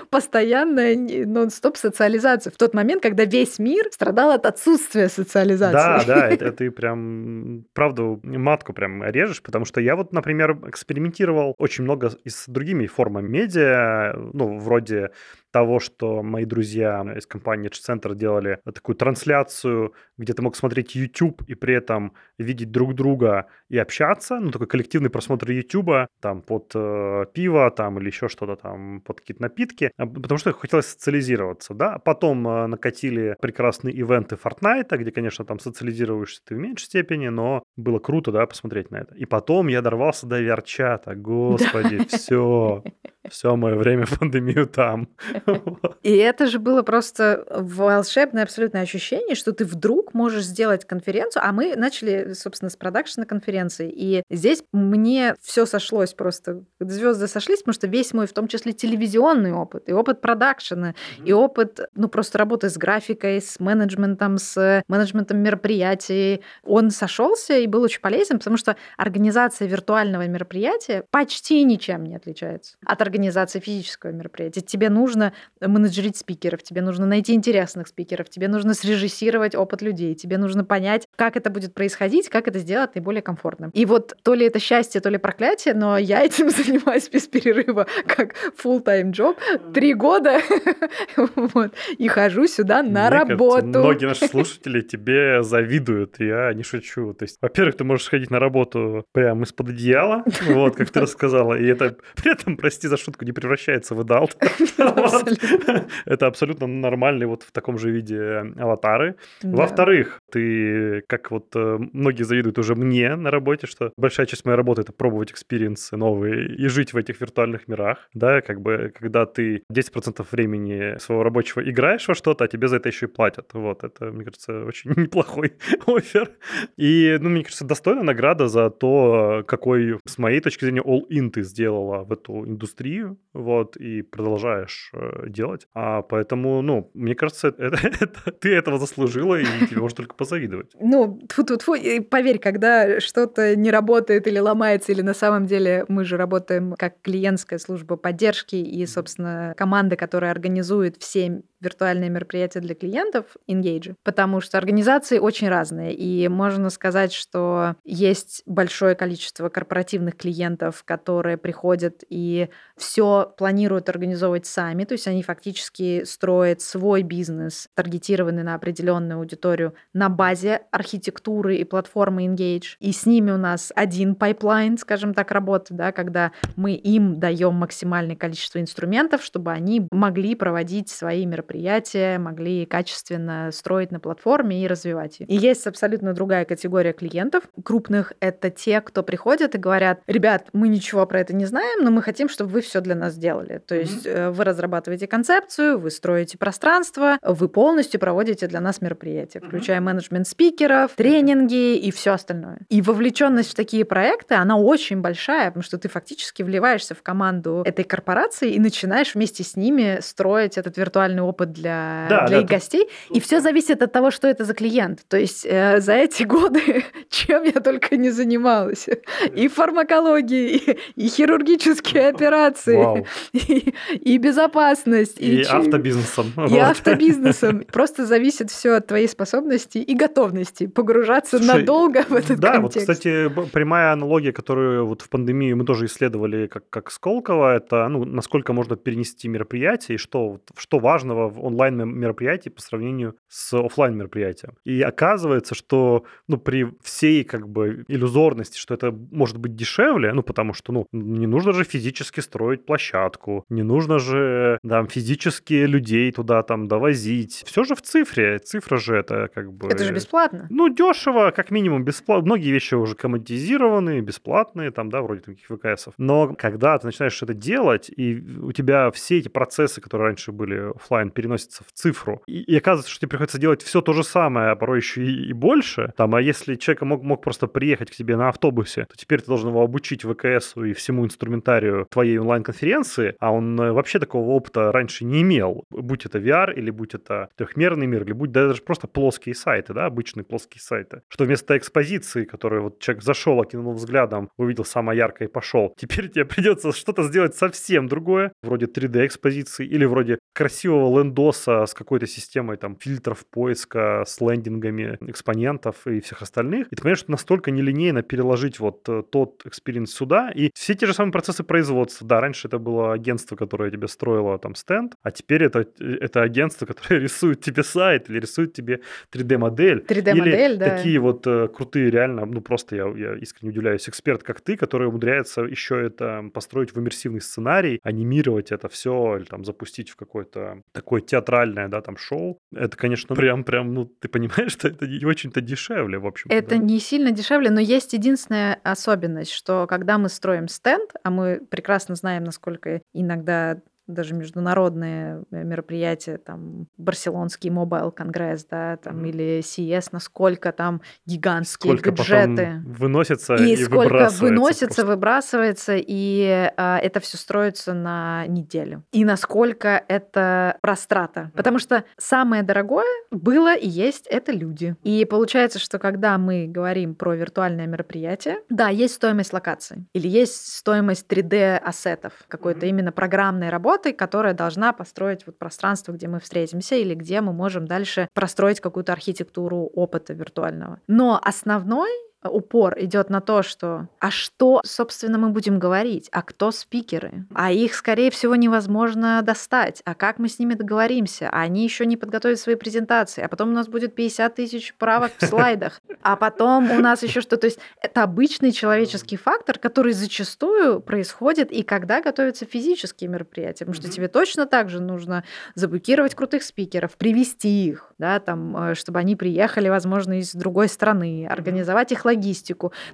постоянная нон-стоп социализация. В тот момент, когда весь мир страдал от отсутствия социализации. Да, да, это ты прям, правду, матку прям режешь, потому что я вот, например, экспериментировал очень много и с другими формами медиа, ну, вроде того, что мои друзья из компании Edge Center делали такую трансляцию, где ты мог смотреть YouTube и при этом видеть друг друга и общаться, ну, такой коллективный просмотр YouTube, там, под э, пиво, там, или еще что-то там, под какие-то напитки, а, потому что хотелось социализироваться, да. Потом э, накатили прекрасные ивенты Fortnite, где, конечно, там социализируешься ты в меньшей степени, но было круто, да, посмотреть на это. И потом я дорвался до VR-чата, господи, все, все мое время в пандемию там. И это же было просто волшебное абсолютное ощущение, что ты вдруг можешь сделать конференцию, а мы начали, собственно, с продакшена конференции. И здесь мне все сошлось просто, звезды сошлись, потому что весь мой, в том числе телевизионный опыт, и опыт продакшена, и опыт, ну, просто работы с графикой, с менеджментом, с менеджментом мероприятий, он сошелся и был очень полезен, потому что организация виртуального мероприятия почти ничем не отличается от организации организация физического мероприятия. Тебе нужно менеджерить спикеров, тебе нужно найти интересных спикеров, тебе нужно срежиссировать опыт людей, тебе нужно понять, как это будет происходить, как это сделать наиболее комфортным. И вот то ли это счастье, то ли проклятие, но я этим занимаюсь без перерыва, как full-time job, три года, вот, и хожу сюда на Мне работу. Кажется, многие наши слушатели тебе завидуют, я не шучу. То есть, во-первых, ты можешь сходить на работу прямо из-под одеяла, вот, как ты рассказала, и это при этом, прости за шутку, не превращается в adult. Это абсолютно нормальные вот в таком же виде аватары. Во-вторых, ты, как вот э, многие завидуют уже мне на работе, что большая часть моей работы — это пробовать experience ы новые и жить в этих виртуальных мирах, да, как бы, когда ты 10% времени своего рабочего играешь во что-то, а тебе за это еще и платят. Вот, это, мне кажется, очень неплохой offer. И, ну, мне кажется, достойная награда за то, какой, с моей точки зрения, all-in ты сделала в эту индустрию, вот, и продолжаешь э, делать. А поэтому, ну, мне кажется, это, это, ты этого заслужила, и тебе можно только позавидовать. Ну, тьфу -тьфу -тьфу. поверь, когда что-то не работает или ломается, или на самом деле мы же работаем как клиентская служба поддержки и, собственно, команда, которая организует все виртуальные мероприятия для клиентов Engage, потому что организации очень разные, и можно сказать, что есть большое количество корпоративных клиентов, которые приходят и все планируют организовывать сами, то есть они фактически строят свой бизнес, таргетированный на определенную аудиторию на базе архитектуры и платформы Engage. И с ними у нас один pipeline, скажем так, работы, да, когда мы им даем максимальное количество инструментов, чтобы они могли проводить свои мероприятия мероприятия могли качественно строить на платформе и развивать ее. И есть абсолютно другая категория клиентов. Крупных — это те, кто приходят и говорят, ребят, мы ничего про это не знаем, но мы хотим, чтобы вы все для нас сделали. То есть mm-hmm. вы разрабатываете концепцию, вы строите пространство, вы полностью проводите для нас мероприятия, включая mm-hmm. менеджмент спикеров, тренинги и все остальное. И вовлеченность в такие проекты, она очень большая, потому что ты фактически вливаешься в команду этой корпорации и начинаешь вместе с ними строить этот виртуальный опыт опыт для, да, для да, их гостей. И все зависит от того, что это за клиент. То есть э, за эти годы, чем я только не занималась. И фармакологией, и, и хирургические операции, и, и безопасность. И, и ч... автобизнесом. И вот. автобизнесом. Просто зависит все от твоей способности и готовности погружаться Слушай, надолго в этот да, контекст. вот, кстати, прямая аналогия, которую вот в пандемии мы тоже исследовали как, как Сколково, это ну, насколько можно перенести мероприятие и что, что важного в онлайн-мероприятии по сравнению с офлайн мероприятием. И оказывается, что ну, при всей как бы иллюзорности, что это может быть дешевле, ну, потому что, ну, не нужно же физически строить площадку, не нужно же там физически людей туда там довозить. Все же в цифре. Цифра же это как бы... Это же бесплатно. Ну, дешево, как минимум бесплатно. Многие вещи уже коммодизированы, бесплатные, там, да, вроде таких ВКСов. Но когда ты начинаешь это делать, и у тебя все эти процессы, которые раньше были офлайн переносится в цифру. И, и оказывается, что тебе приходится делать все то же самое, а порой еще и, и больше. Там, а если человек мог, мог просто приехать к тебе на автобусе, то теперь ты должен его обучить ВКСу и всему инструментарию твоей онлайн-конференции, а он э, вообще такого опыта раньше не имел. Будь это VR, или будь это трехмерный мир, или будь даже просто плоские сайты, да, обычные плоские сайты. Что вместо экспозиции, которую вот человек зашел, окинул взглядом, увидел самое яркое и пошел, теперь тебе придется что-то сделать совсем другое, вроде 3D-экспозиции или вроде красивого лендоса с какой-то системой там фильтров поиска, с лендингами экспонентов и всех остальных. И ты понимаешь, что настолько нелинейно переложить вот э, тот experience сюда. И все те же самые процессы производства. Да, раньше это было агентство, которое тебе строило там стенд, а теперь это, это агентство, которое рисует тебе сайт или рисует тебе 3D-модель. 3D-модель, или да. такие вот э, крутые, реально, ну просто я, я искренне удивляюсь, эксперт, как ты, который умудряется еще это построить в иммерсивный сценарий, анимировать это все или там запустить в какой-то такой такое театральное, да, там шоу, это, конечно, прям, прям, ну, ты понимаешь, что это не очень-то дешевле, в общем. Это да. не сильно дешевле, но есть единственная особенность, что когда мы строим стенд, а мы прекрасно знаем, насколько иногда даже международные мероприятия, там, Барселонский Mobile Конгресс, да, там, mm-hmm. или CS, насколько там гигантские сколько бюджеты. выносится и, и сколько выбрасывается выносится, просто. выбрасывается, и а, это все строится на неделю. И насколько это растрата. Потому что самое дорогое было и есть это люди. И получается, что когда мы говорим про виртуальное мероприятие, да, есть стоимость локации или есть стоимость 3D-ассетов, какой-то mm-hmm. именно программной работы, которая должна построить вот пространство, где мы встретимся или где мы можем дальше простроить какую-то архитектуру опыта виртуального. Но основной упор идет на то, что а что, собственно, мы будем говорить, а кто спикеры, а их, скорее всего, невозможно достать, а как мы с ними договоримся, а они еще не подготовят свои презентации, а потом у нас будет 50 тысяч правок в слайдах, а потом у нас еще что, то есть это обычный человеческий фактор, который зачастую происходит и когда готовятся физические мероприятия, потому что тебе точно так же нужно заблокировать крутых спикеров, привести их, да, там, э, чтобы они приехали, возможно, из другой страны, организовать их логистику.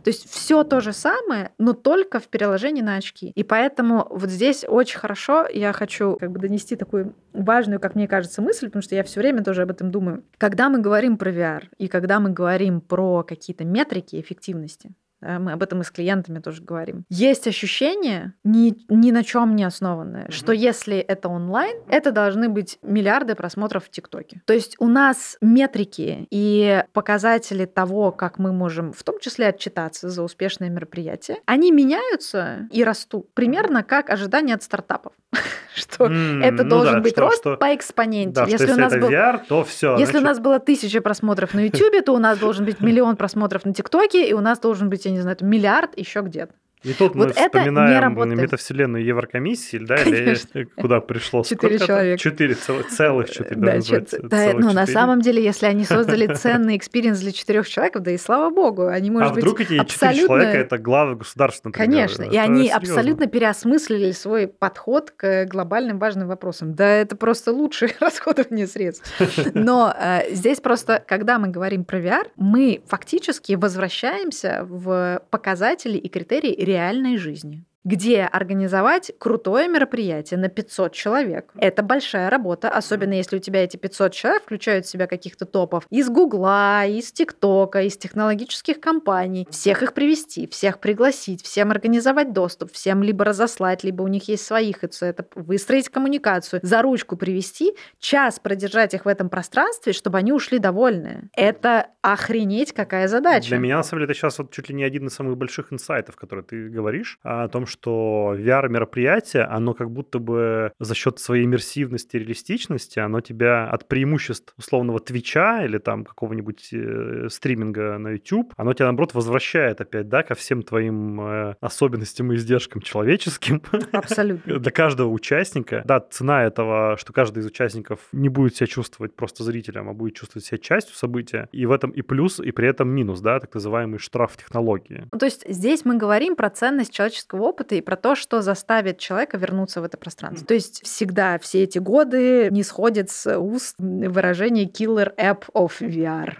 То есть все то же самое, но только в переложении на очки. И поэтому вот здесь очень хорошо я хочу как бы донести такую важную, как мне кажется, мысль, потому что я все время тоже об этом думаю. Когда мы говорим про VR и когда мы говорим про какие-то метрики эффективности, мы об этом и с клиентами тоже говорим. Есть ощущение, ни, ни на чем не основанное, mm-hmm. что если это онлайн, это должны быть миллиарды просмотров в ТикТоке. То есть у нас метрики и показатели того, как мы можем в том числе отчитаться за успешное мероприятие, они меняются и растут. Примерно как ожидания от стартапов. что mm, это ну должен да, быть что, рост что, по экспоненте. Да, если, у нас был, VR, то все. Если значит... у нас было тысяча просмотров на YouTube, то у нас должен быть миллион просмотров на ТикТоке, и у нас должен быть, я не знаю, миллиард еще где-то. И тут вот мы это вспоминаем метавселенную Еврокомиссии, да, Конечно. или куда пришло? Четыре человека. Четыре, целых четыре, да, да ну, на самом деле, если они создали ценный experience для четырех человек, да и слава богу, они, может а быть, вдруг эти абсолютно... четыре человека – это главы государства, например? Конечно, и они серьезно. абсолютно переосмыслили свой подход к глобальным важным вопросам. Да, это просто лучшее расходование средств. Но э, здесь просто, когда мы говорим про VR, мы фактически возвращаемся в показатели и критерии реальной жизни где организовать крутое мероприятие на 500 человек. Это большая работа, особенно если у тебя эти 500 человек включают в себя каких-то топов из Гугла, из ТикТока, из технологических компаний. Всех их привести, всех пригласить, всем организовать доступ, всем либо разослать, либо у них есть свои ХЦ, это выстроить коммуникацию, за ручку привести, час продержать их в этом пространстве, чтобы они ушли довольные. Это охренеть какая задача. Для меня, на самом деле, это сейчас вот чуть ли не один из самых больших инсайтов, которые ты говоришь, о том, что VR-мероприятие, оно как будто бы за счет своей иммерсивности, реалистичности, оно тебя от преимуществ условного Твича или там какого-нибудь э, стриминга на YouTube, оно тебя, наоборот, возвращает опять, да, ко всем твоим э, особенностям и издержкам человеческим. Абсолютно. Для каждого участника. Да, цена этого, что каждый из участников не будет себя чувствовать просто зрителем, а будет чувствовать себя частью события. И в этом и плюс, и при этом минус, да, так называемый штраф технологии. То есть здесь мы говорим про ценность человеческого опыта, опыта и про то, что заставит человека вернуться в это пространство. То есть всегда все эти годы не сходит с уст выражение killer app of VR.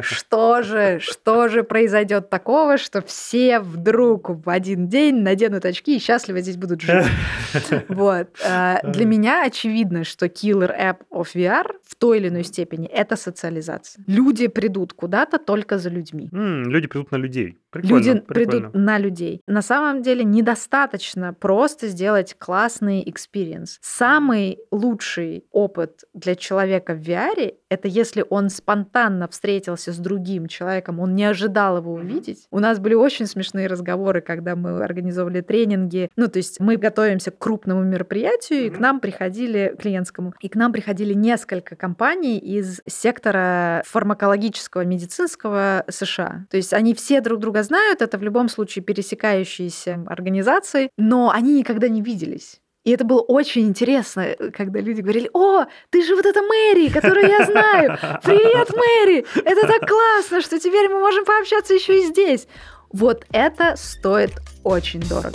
Что же, что же произойдет такого, что все вдруг в один день наденут очки и счастливо здесь будут жить? Вот. А, для меня очевидно, что killer app of VR в той или иной степени это социализация. Люди придут куда-то только за людьми. Люди придут на людей. Прикольно, Люди прикольно. придут на людей. На самом деле недостаточно просто сделать классный experience. Самый лучший опыт для человека в VR — это если он спонтанно встретился с другим человеком, он не ожидал его увидеть. У нас были очень смешные разговоры, когда мы организовывали тренинги. Ну, то есть мы готовимся к крупному мероприятию, и к нам приходили, клиентскому, и к нам приходили несколько компаний из сектора фармакологического, медицинского США. То есть они все друг друга знают, это в любом случае пересекающиеся организации, но они никогда не виделись. И это было очень интересно, когда люди говорили, о, ты же вот эта Мэри, которую я знаю. Привет, Мэри! Это так классно, что теперь мы можем пообщаться еще и здесь. Вот это стоит очень дорого.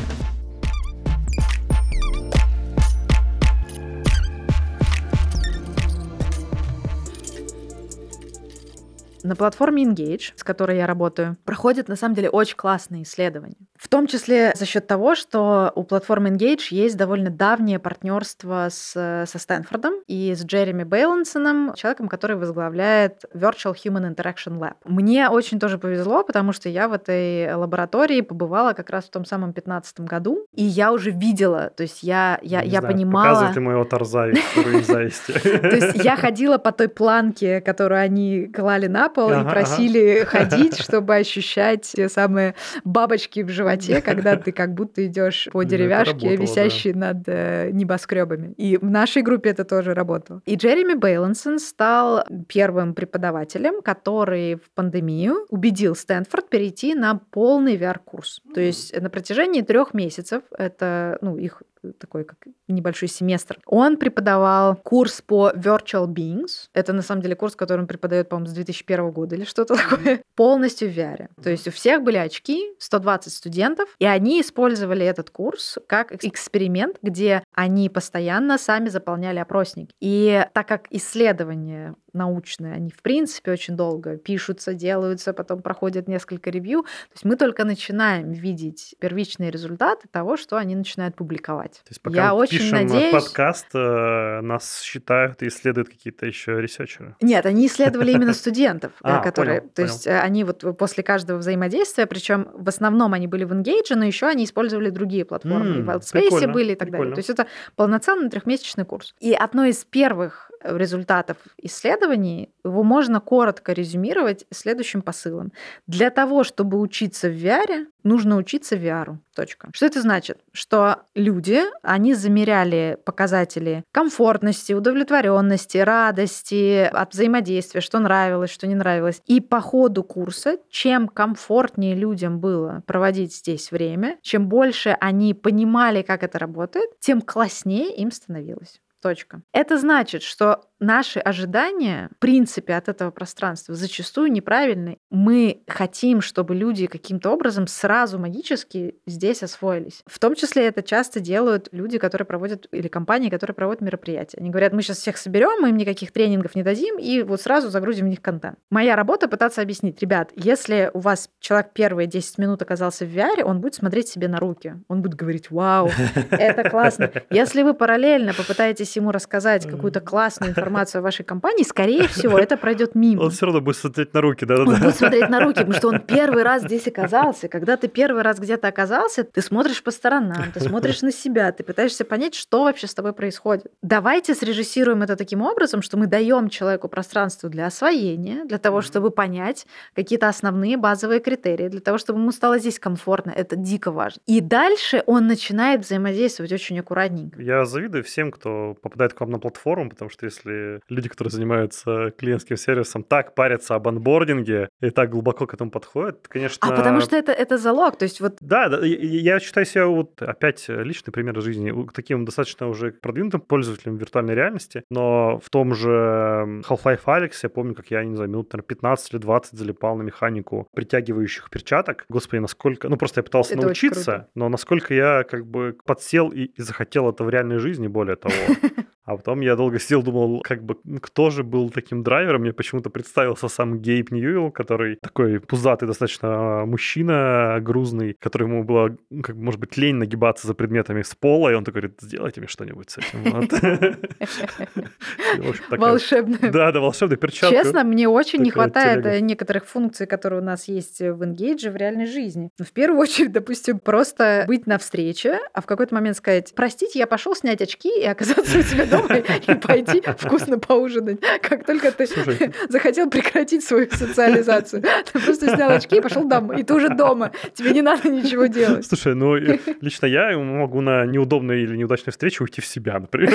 На платформе Engage, с которой я работаю, проходят на самом деле очень классные исследования. В том числе за счет того, что у платформы Engage есть довольно давнее партнерство с, со Стэнфордом и с Джереми Бейлансоном, человеком, который возглавляет Virtual Human Interaction Lab. Мне очень тоже повезло, потому что я в этой лаборатории побывала как раз в том самом 15 году, и я уже видела, то есть я, я, я знаю, понимала... Показывай моего Тарза из. То есть я ходила по той планке, которую они клали на пол и просили ходить, чтобы ощущать те самые бабочки в животе животе, когда ты как будто идешь по деревяшке, висящей над э, небоскребами. И в нашей группе это тоже работало. И Джереми Бейлансон стал первым преподавателем, который в пандемию убедил Стэнфорд перейти на полный VR-курс. То есть на протяжении трех месяцев, это ну, их такой как небольшой семестр. Он преподавал курс по Virtual Beings. Это на самом деле курс, который он преподает, по-моему, с 2001 года или что-то такое. Полностью в VR. То есть у всех были очки, 120 студентов, и они использовали этот курс как эксперимент, где они постоянно сами заполняли опросник. И так как исследования научные, они в принципе очень долго пишутся, делаются, потом проходят несколько ревью. То есть мы только начинаем видеть первичные результаты того, что они начинают публиковать. То есть пока Я мы очень пишем надеюсь... подкаст, э, нас считают и исследуют какие-то еще ресерчеры? Нет, они исследовали именно студентов, э, а, которые, то есть э, они вот после каждого взаимодействия, причем в основном они были в Engage, но еще они использовали другие платформы, в Wildspace были и так далее. То есть это полноценный трехмесячный курс. И одно из первых результатов исследований, его можно коротко резюмировать следующим посылом. Для того, чтобы учиться в VR, нужно учиться VR. Точка. Что это значит? Что люди, они замеряли показатели комфортности, удовлетворенности, радости от взаимодействия, что нравилось, что не нравилось. И по ходу курса, чем комфортнее людям было проводить здесь время, чем больше они понимали, как это работает, тем класснее им становилось. Точка. Это значит, что наши ожидания, в принципе, от этого пространства зачастую неправильны. Мы хотим, чтобы люди каким-то образом сразу магически здесь освоились. В том числе это часто делают люди, которые проводят, или компании, которые проводят мероприятия. Они говорят, мы сейчас всех соберем, мы им никаких тренингов не дадим, и вот сразу загрузим в них контент. Моя работа пытаться объяснить, ребят, если у вас человек первые 10 минут оказался в VR, он будет смотреть себе на руки. Он будет говорить, вау, это классно. Если вы параллельно попытаетесь ему рассказать какую-то классную информацию о вашей компании, скорее всего, это пройдет мимо. Он все равно будет смотреть на руки, да? Он будет смотреть на руки, потому что он первый раз здесь оказался. Когда ты первый раз где-то оказался, ты смотришь по сторонам, ты смотришь на себя, ты пытаешься понять, что вообще с тобой происходит. Давайте срежиссируем это таким образом, что мы даем человеку пространство для освоения, для того, чтобы понять какие-то основные базовые критерии, для того, чтобы ему стало здесь комфортно. Это дико важно. И дальше он начинает взаимодействовать очень аккуратненько. Я завидую всем, кто попадает к вам на платформу, потому что если люди, которые занимаются клиентским сервисом, так парятся об анбординге и так глубоко к этому подходят, конечно... А потому что это, это залог, то есть вот... Да, да я, я считаю себя вот опять личный пример жизни таким достаточно уже продвинутым пользователем виртуальной реальности, но в том же Half-Life Alex я помню, как я, не знаю, минут, наверное, 15 или 20 залипал на механику притягивающих перчаток. Господи, насколько... Ну, просто я пытался это научиться, но насколько я как бы подсел и, и захотел это в реальной жизни, более того. А потом я долго сидел, думал, как бы, кто же был таким драйвером. Мне почему-то представился сам Гейб Ньюэлл, который такой пузатый достаточно мужчина, грузный, которому было, как бы, может быть, лень нагибаться за предметами с пола, и он такой говорит, сделайте мне что-нибудь с этим. Волшебная. Да, да, волшебная перчатка. Честно, мне очень не хватает э, некоторых функций, которые у нас есть в Engage в реальной жизни. В первую очередь, допустим, просто быть на встрече, а в какой-то момент сказать, простите, я пошел снять очки и оказаться у тебя дома и пойти вкусно поужинать. Как только ты Слушай. захотел прекратить свою социализацию, ты просто снял очки и пошел домой. И ты уже дома. Тебе не надо ничего делать. Слушай, ну лично я могу на неудобной или неудачной встрече уйти в себя, например.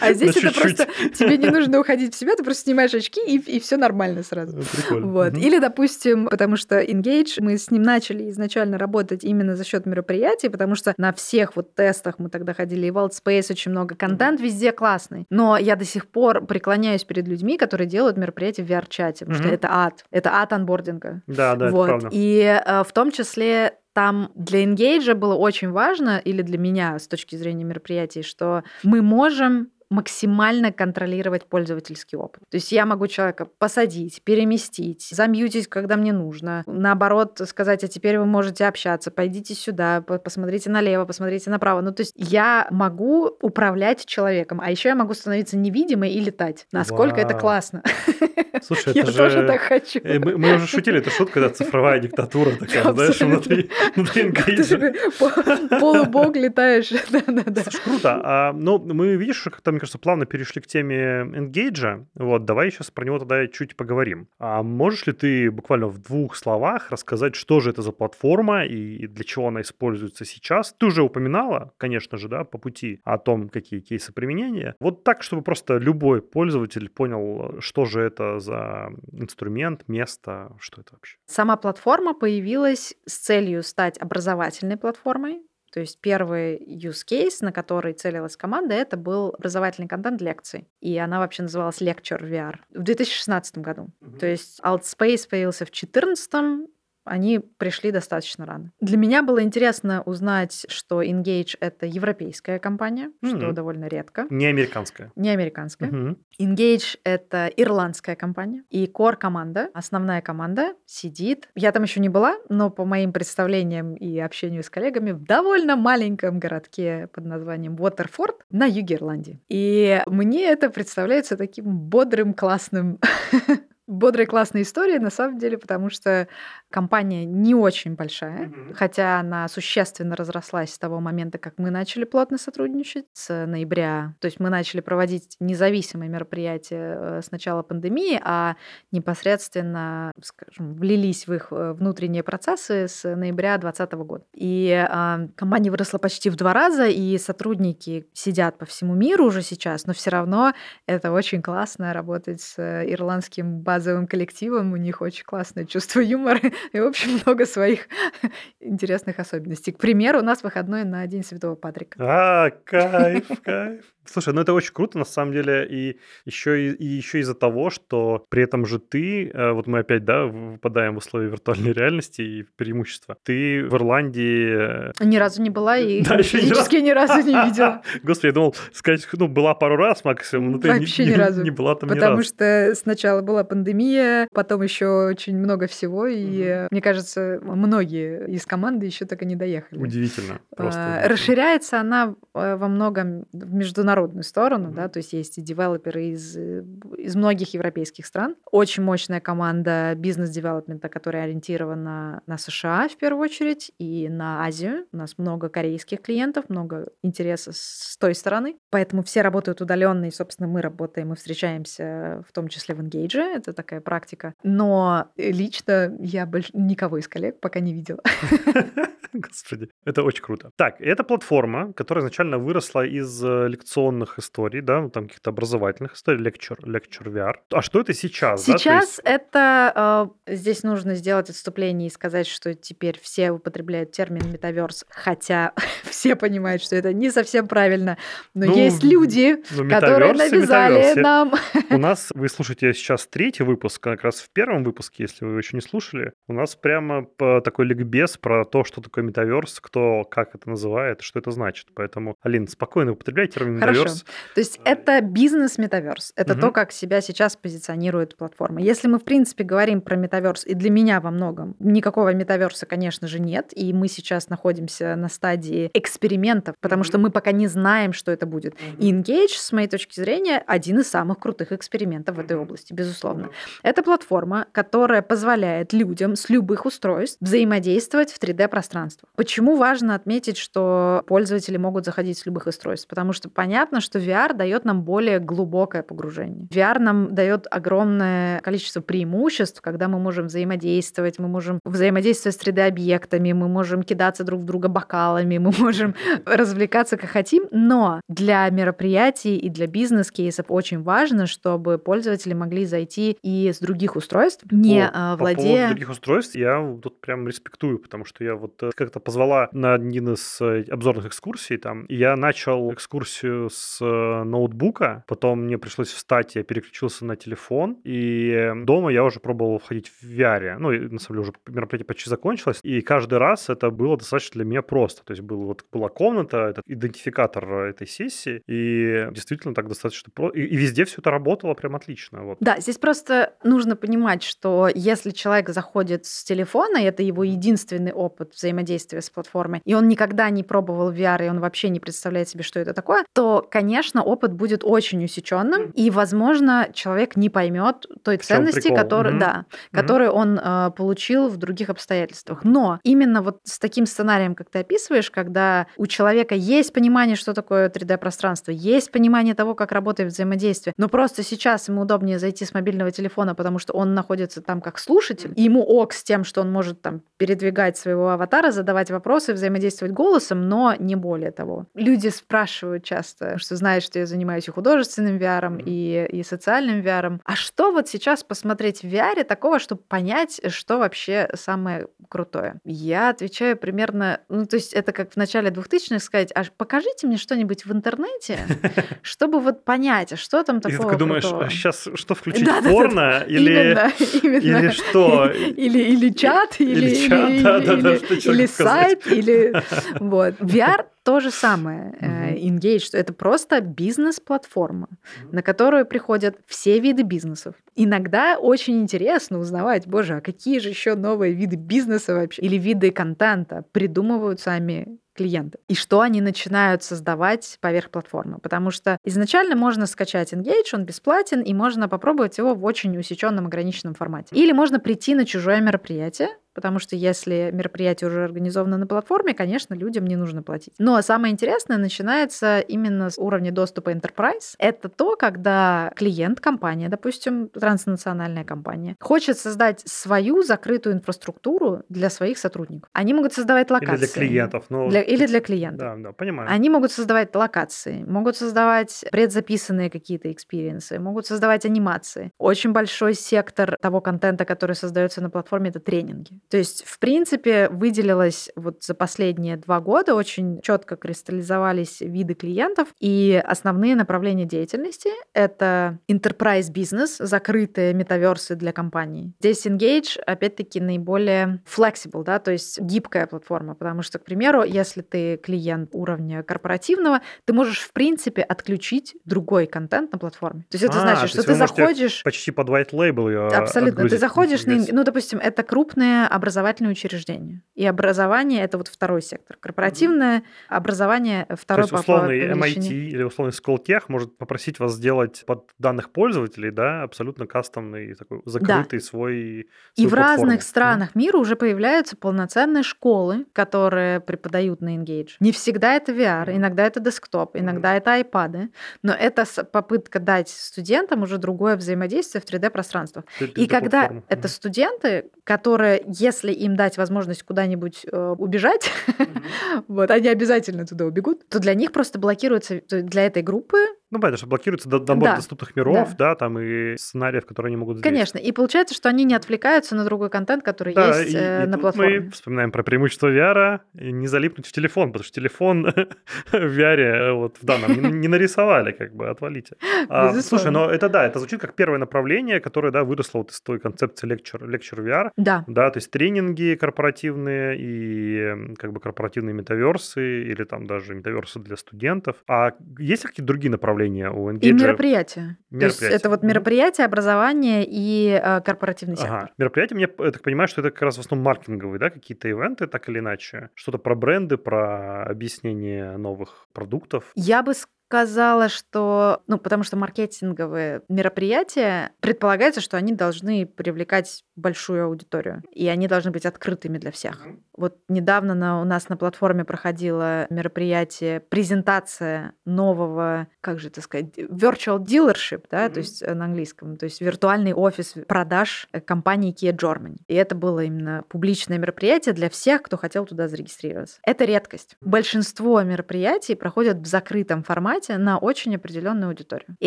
А здесь это просто тебе не нужно уходить в себя, ты просто снимаешь очки и, и все нормально сразу. Прикольно. Вот. Или, допустим, потому что Engage, мы с ним начали изначально работать именно за счет мероприятий, потому что на всех вот тестах мы тогда ходили, и в Space очень много контента, контент везде классный. Но я до сих пор преклоняюсь перед людьми, которые делают мероприятия в VR-чате, потому mm-hmm. что это ад. Это ад анбординга. Да, да, вот. это правда. И э, в том числе там для Engage было очень важно, или для меня с точки зрения мероприятий, что мы можем максимально контролировать пользовательский опыт. То есть я могу человека посадить, переместить, замьютить, когда мне нужно. Наоборот, сказать, а теперь вы можете общаться, пойдите сюда, посмотрите налево, посмотрите направо. Ну, то есть я могу управлять человеком, а еще я могу становиться невидимой и летать. Насколько Вау. это классно. Слушай, я это тоже же... так хочу. Э, мы, мы уже шутили, это шутка, когда цифровая диктатура такая, знаешь, внутри, внутри энгейджа. Полубог летаешь. Да-да-да. Круто. А, ну, мы, видишь, как-то, мне кажется, плавно перешли к теме энгейджа. Вот, давай сейчас про него тогда чуть поговорим. А можешь ли ты буквально в двух словах рассказать, что же это за платформа и для чего она используется сейчас? Ты уже упоминала, конечно же, да, по пути о том, какие кейсы применения. Вот так, чтобы просто любой пользователь понял, что же это за инструмент, место, что это вообще? Сама платформа появилась с целью стать образовательной платформой, то есть первый use case, на который целилась команда, это был образовательный контент лекций. И она вообще называлась Lecture VR в 2016 году. Mm-hmm. То есть Altspace появился в 2014, они пришли достаточно рано. Для меня было интересно узнать, что Engage — это европейская компания, mm-hmm. что довольно редко. Не американская. Не американская. Mm-hmm. Engage — это ирландская компания. И core команда, основная команда, сидит. Я там еще не была, но по моим представлениям и общению с коллегами в довольно маленьком городке под названием Уотерфорд на юге Ирландии. И мне это представляется таким бодрым, классным бодрая классная история, на самом деле, потому что компания не очень большая, mm-hmm. хотя она существенно разрослась с того момента, как мы начали плотно сотрудничать с ноября. То есть мы начали проводить независимые мероприятия э, с начала пандемии, а непосредственно, скажем, влились в их э, внутренние процессы с ноября 2020 года. И э, компания выросла почти в два раза, и сотрудники сидят по всему миру уже сейчас, но все равно это очень классно работать с ирландским базовым коллективом, у них очень классное чувство юмора и, в общем, много своих интересных особенностей. К примеру, у нас выходной на День Святого Патрика. А, кайф, кайф. Слушай, ну это очень круто, на самом деле, и еще, и, и еще из-за того, что при этом же ты, э, вот мы опять, да, выпадаем в условия виртуальной реальности и преимущества. Ты в Ирландии... Э, ни разу не была и да, физически ни, раз... ни разу не видела. Господи, я думал, сказать, ну, была пару раз максимум, но ты Вообще не, ни разу. не была там Потому ни разу. что сначала была пандемия, потом еще очень много всего, и угу. мне кажется, многие из команды еще так и не доехали. Удивительно. Просто а, расширяется она во многом в международном международную сторону, mm-hmm. да, то есть есть и девелоперы из, э, из многих европейских стран. Очень мощная команда бизнес-девелопмента, которая ориентирована на США в первую очередь и на Азию. У нас много корейских клиентов, много интереса с той стороны. Поэтому все работают удаленно, и, собственно, мы работаем и встречаемся в том числе в Engage. Это такая практика. Но лично я больше никого из коллег пока не видела. Господи, это очень круто. Так, это платформа, которая изначально выросла из э, лекционных историй, да, ну, там каких-то образовательных историй, lecture, lecture VR. А что это сейчас? Сейчас да? есть... это... Э, здесь нужно сделать отступление и сказать, что теперь все употребляют термин метаверс, хотя все понимают, что это не совсем правильно. Но ну, есть люди, ну, которые навязали нам... У нас, вы слушаете сейчас третий выпуск, как раз в первом выпуске, если вы еще не слушали, у нас прямо такой ликбез про то, что такое такое метаверс, кто как это называет, что это значит. Поэтому, Алин, спокойно употребляй термин метаверс. Хорошо. То есть это бизнес-метаверс. Это угу. то, как себя сейчас позиционирует платформа. Если мы, в принципе, говорим про метаверс, и для меня во многом никакого метаверса, конечно же, нет, и мы сейчас находимся на стадии экспериментов, потому что мы пока не знаем, что это будет. И Engage, с моей точки зрения, один из самых крутых экспериментов в этой области, безусловно. Это платформа, которая позволяет людям с любых устройств взаимодействовать в 3D-пространстве пространство. Почему важно отметить, что пользователи могут заходить с любых устройств? Потому что понятно, что VR дает нам более глубокое погружение. VR нам дает огромное количество преимуществ, когда мы можем взаимодействовать, мы можем взаимодействовать с 3D-объектами, мы можем кидаться друг в друга бокалами, мы можем развлекаться как хотим, но для мероприятий и для бизнес-кейсов очень важно, чтобы пользователи могли зайти и с других устройств, не О, владея... По поводу других устройств я тут прям респектую, потому что я вот э, как-то позвала на один из э, обзорных экскурсий там, и я начал экскурсию с э, ноутбука, потом мне пришлось встать, я переключился на телефон, и дома я уже пробовал входить в VR. Ну, и, на самом деле, уже мероприятие почти закончилось, и каждый раз это было достаточно для меня просто. То есть был, вот, была комната, этот идентификатор этой сессии, и действительно так достаточно просто. И, и везде все это работало прям отлично. Вот. Да, здесь просто нужно понимать, что если человек заходит с телефона, это его единственный опыт взаимодействия с платформой, и он никогда не пробовал VR, и он вообще не представляет себе, что это такое, то, конечно, опыт будет очень усеченным, и, возможно, человек не поймет той ценности, которую, угу. да, угу. которую он э, получил в других обстоятельствах. Но именно вот с таким сценарием, как ты описываешь, когда у человека есть понимание, что такое 3D-пространство, есть понимание того, как работает взаимодействие, но просто сейчас ему удобнее зайти с мобильного телефона, потому что он находится там как слушатель, и ему ок с тем, что он может там передвигать своего аватара, задавать вопросы, взаимодействовать голосом, но не более того. Люди спрашивают часто, что знают, что я занимаюсь и художественным VR, и, и социальным VR. А что вот сейчас посмотреть в VR такого, чтобы понять, что вообще самое крутое? Я отвечаю примерно, ну то есть это как в начале 2000-х сказать, а покажите мне что-нибудь в интернете, чтобы вот понять, а что там такого И ты думаешь, а сейчас что включить, порно или, или что? Или, или чат, или, или, чат, да, да, да, или сайт, или... Вот. VR то же самое. Uh-huh. Engage — это просто бизнес-платформа, на которую приходят все виды бизнесов. Иногда очень интересно узнавать, боже, а какие же еще новые виды бизнеса вообще или виды контента придумывают сами клиенты. И что они начинают создавать поверх платформы. Потому что изначально можно скачать Engage, он бесплатен, и можно попробовать его в очень усеченном ограниченном формате. Или можно прийти на чужое мероприятие, потому что если мероприятие уже организовано на платформе, конечно, людям не нужно платить. Но ну, а самое интересное начинается именно с уровня доступа Enterprise. Это то, когда клиент, компания, допустим, транснациональная компания, хочет создать свою закрытую инфраструктуру для своих сотрудников. Они могут создавать локации. Или для клиентов. Но... Для, или для клиентов. Да, да, понимаю. Они могут создавать локации, могут создавать предзаписанные какие-то experience ы, могут создавать анимации. Очень большой сектор того контента, который создается на платформе, это тренинги. То есть, в принципе, выделилось вот за последние два года очень четко кристаллизовались виды клиентов, и основные направления деятельности — это enterprise бизнес, закрытые метаверсы для компаний. Здесь Engage, опять-таки, наиболее flexible, да, то есть гибкая платформа, потому что, к примеру, если ты клиент уровня корпоративного, ты можешь, в принципе, отключить другой контент на платформе. То есть это а, значит, что ты заходишь... Почти под white label ее Абсолютно. Ты заходишь на... Ну, допустим, это крупные образовательные учреждения. И образование — это вот второй сектор. Корпоративное образование — второй То есть условный по MIT или условный Сколтех может попросить вас сделать под данных пользователей, да, абсолютно кастомный, такой закрытый да. свой И в разных странах мира уже появляются полноценные школы, которые преподают на Engage. Не всегда это VR, иногда это десктоп, иногда mm-hmm. это iPad, но это попытка дать студентам уже другое взаимодействие в 3D-пространствах. И когда это студенты, которые, если им дать возможность куда-нибудь э, убежать, mm-hmm. вот, они обязательно туда убегут, то для них просто блокируется, для этой группы ну, понятно, что блокируется набор да. доступных миров, да. да, там и сценариев, которые они могут сделать. Конечно, и получается, что они не отвлекаются на другой контент, который да, есть и, э, и на платформе. мы вспоминаем про преимущество VR, и не залипнуть в телефон, потому что телефон в VR э, вот в данном не нарисовали, как бы, отвалите. А, слушай, но это да, это звучит как первое направление, которое, да, выросло вот из той концепции lecture, lecture VR. Да. Да, то есть тренинги корпоративные и как бы корпоративные метаверсы или там даже метаверсы для студентов. А есть какие-то другие направления? Направления у Engage? И мероприятия. мероприятия. То есть это вот мероприятие, образование и э, корпоративный сектор. Ага. Мероприятия, мне, я так понимаю, что это как раз в основном маркетинговые, да, какие-то ивенты, так или иначе. Что-то про бренды, про объяснение новых продуктов. Я бы сказала, что, ну, потому что маркетинговые мероприятия предполагается, что они должны привлекать большую аудиторию, и они должны быть открытыми для всех. Вот недавно на, у нас на платформе проходило мероприятие, презентация нового, как же это сказать, virtual dealership, да, mm-hmm. то есть э, на английском, то есть виртуальный офис продаж э, компании Kia Germany. И это было именно публичное мероприятие для всех, кто хотел туда зарегистрироваться. Это редкость. Большинство мероприятий проходят в закрытом формате на очень определенную аудиторию. И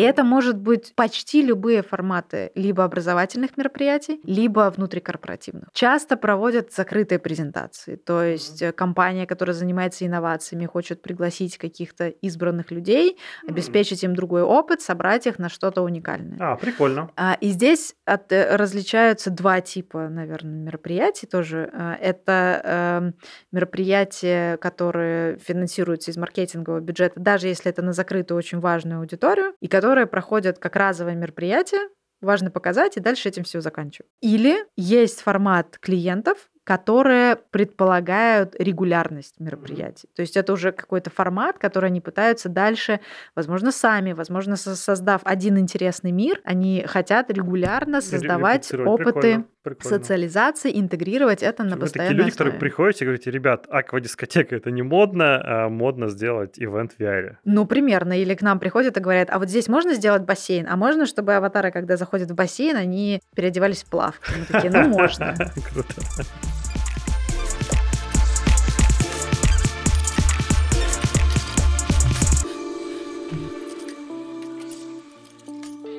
это может быть почти любые форматы либо образовательных мероприятий, либо внутрикорпоративных. Часто проводят закрытые презентации. То есть э, компания, которая занимается инновациями, хочет пригласить каких-то избранных людей, обеспечить им другой опыт, собрать их на что-то уникальное. А, прикольно. А, и здесь от, э, различаются два типа, наверное, мероприятий тоже. А, это э, мероприятия, которые финансируются из маркетингового бюджета, даже если это на закрытую очень важную аудиторию, и которые проходят как разовое мероприятие, важно показать, и дальше этим все заканчиваю. Или есть формат клиентов, которые предполагают регулярность мероприятий. То есть это уже какой-то формат, который они пытаются дальше, возможно, сами, возможно, создав один интересный мир, они хотят регулярно создавать опыты прикольно, прикольно. социализации, интегрировать это на Вы постоянной такие люди, основе. которые приходите и говорите, ребят, аквадискотека это не модно, а модно сделать ивент в VR. Ну, примерно. Или к нам приходят и говорят, а вот здесь можно сделать бассейн, а можно, чтобы аватары, когда заходят в бассейн, они переодевались в плавки? Мы такие, ну, можно. Круто.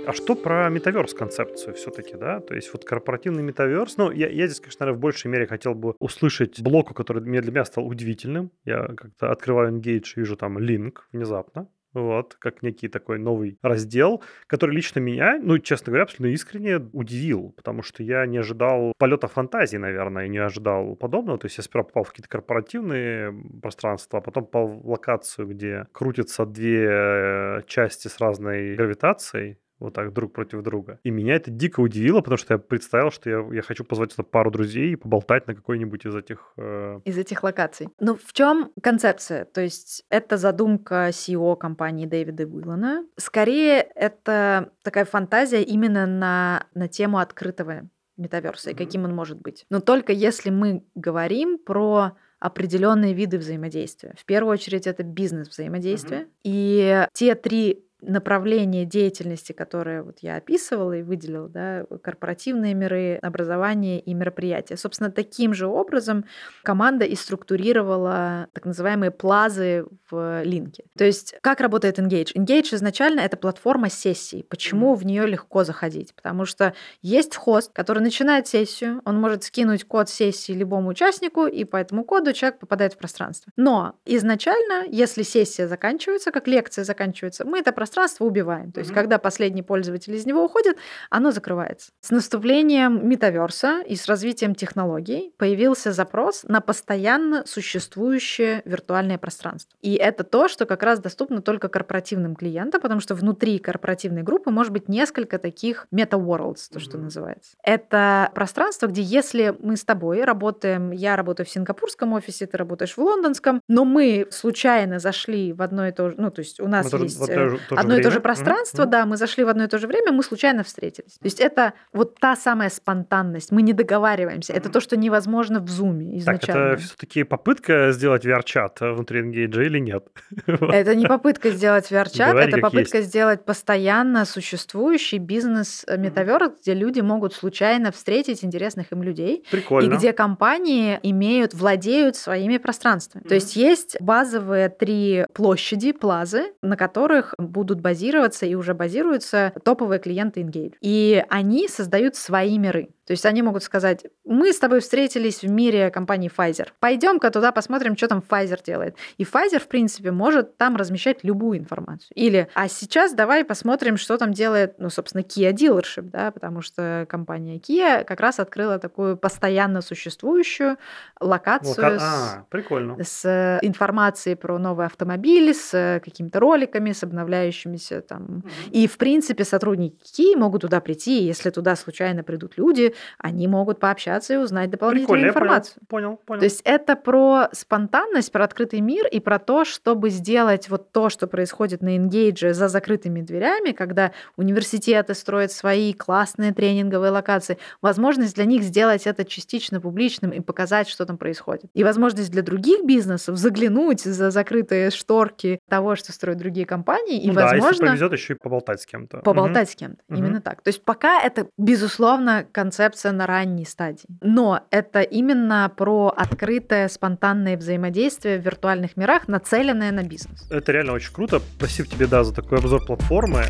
А что про метаверс концепцию все-таки, да? То есть вот корпоративный метаверс, ну, я, я здесь, конечно, наверное, в большей мере хотел бы услышать блоку, который для меня стал удивительным. Я как-то открываю Engage и вижу там линк внезапно, вот, как некий такой новый раздел, который лично меня, ну, честно говоря, абсолютно искренне удивил, потому что я не ожидал полета фантазии, наверное, не ожидал подобного. То есть я сперва попал в какие-то корпоративные пространства, а потом попал в локацию, где крутятся две э, части с разной гравитацией, вот так друг против друга. И меня это дико удивило, потому что я представил, что я, я хочу позвать сюда пару друзей и поболтать на какой-нибудь из этих... Э... Из этих локаций. Ну, в чем концепция? То есть это задумка CEO компании Дэвида Уиллана. Скорее, это такая фантазия именно на, на тему открытого метаверса mm-hmm. и каким он может быть. Но только если мы говорим про определенные виды взаимодействия. В первую очередь это бизнес взаимодействия. Mm-hmm. И те три направления деятельности, которые вот я описывала и выделила, да, корпоративные миры, образование и мероприятия. Собственно, таким же образом команда и структурировала так называемые плазы в линке. То есть как работает Engage? Engage изначально это платформа сессий. Почему в нее легко заходить? Потому что есть хост, который начинает сессию, он может скинуть код сессии любому участнику, и по этому коду человек попадает в пространство. Но изначально, если сессия заканчивается, как лекция заканчивается, мы это пространство убиваем. То есть, mm-hmm. когда последний пользователь из него уходит, оно закрывается. С наступлением метаверса и с развитием технологий появился запрос на постоянно существующее виртуальное пространство. И это то, что как раз доступно только корпоративным клиентам, потому что внутри корпоративной группы может быть несколько таких meta-worlds, то, что mm-hmm. называется. Это пространство, где если мы с тобой работаем, я работаю в сингапурском офисе, ты работаешь в лондонском, но мы случайно зашли в одно и то же, ну, то есть у нас мы есть тоже, тоже одно время. и то же пространство, mm-hmm. да, мы зашли в одно и то же время, мы случайно встретились. То есть это вот та самая спонтанность, мы не договариваемся, mm-hmm. это то, что невозможно в зуме изначально. Так, это все-таки попытка сделать VR-чат внутри Engage или нет? Это не попытка сделать VR-чат, это попытка сделать постоянно существующий бизнес-метаверс, где люди могут случайно встретить интересных им людей. Прикольно. И где компании имеют, владеют своими пространствами. То есть есть базовые три площади, плазы, на которых будут будут базироваться и уже базируются топовые клиенты Engage. И они создают свои миры. То есть они могут сказать, мы с тобой встретились в мире компании Pfizer. Пойдем-ка туда посмотрим, что там Pfizer делает. И Pfizer, в принципе, может там размещать любую информацию. Или, а сейчас давай посмотрим, что там делает, ну, собственно, Kia Dealership, да, потому что компания Kia как раз открыла такую постоянно существующую локацию Лока... а, прикольно. с информацией про новые автомобили, с какими-то роликами, с обновляющимися там. Mm-hmm. И, в принципе, сотрудники Kia могут туда прийти, если туда случайно придут люди, они могут пообщаться и узнать дополнительную Прикольно, информацию. понял, понял, понял. То есть это про спонтанность, про открытый мир и про то, чтобы сделать вот то, что происходит на Engage за закрытыми дверями, когда университеты строят свои классные тренинговые локации, возможность для них сделать это частично публичным и показать, что там происходит. И возможность для других бизнесов заглянуть за закрытые шторки того, что строят другие компании, и, ну, возможно... Да, если повезет, еще и поболтать с кем-то. Поболтать угу. с кем-то, угу. именно так. То есть пока это, безусловно, концепт концепция на ранней стадии. Но это именно про открытое, спонтанное взаимодействие в виртуальных мирах, нацеленное на бизнес. Это реально очень круто. Спасибо тебе, да, за такой обзор платформы.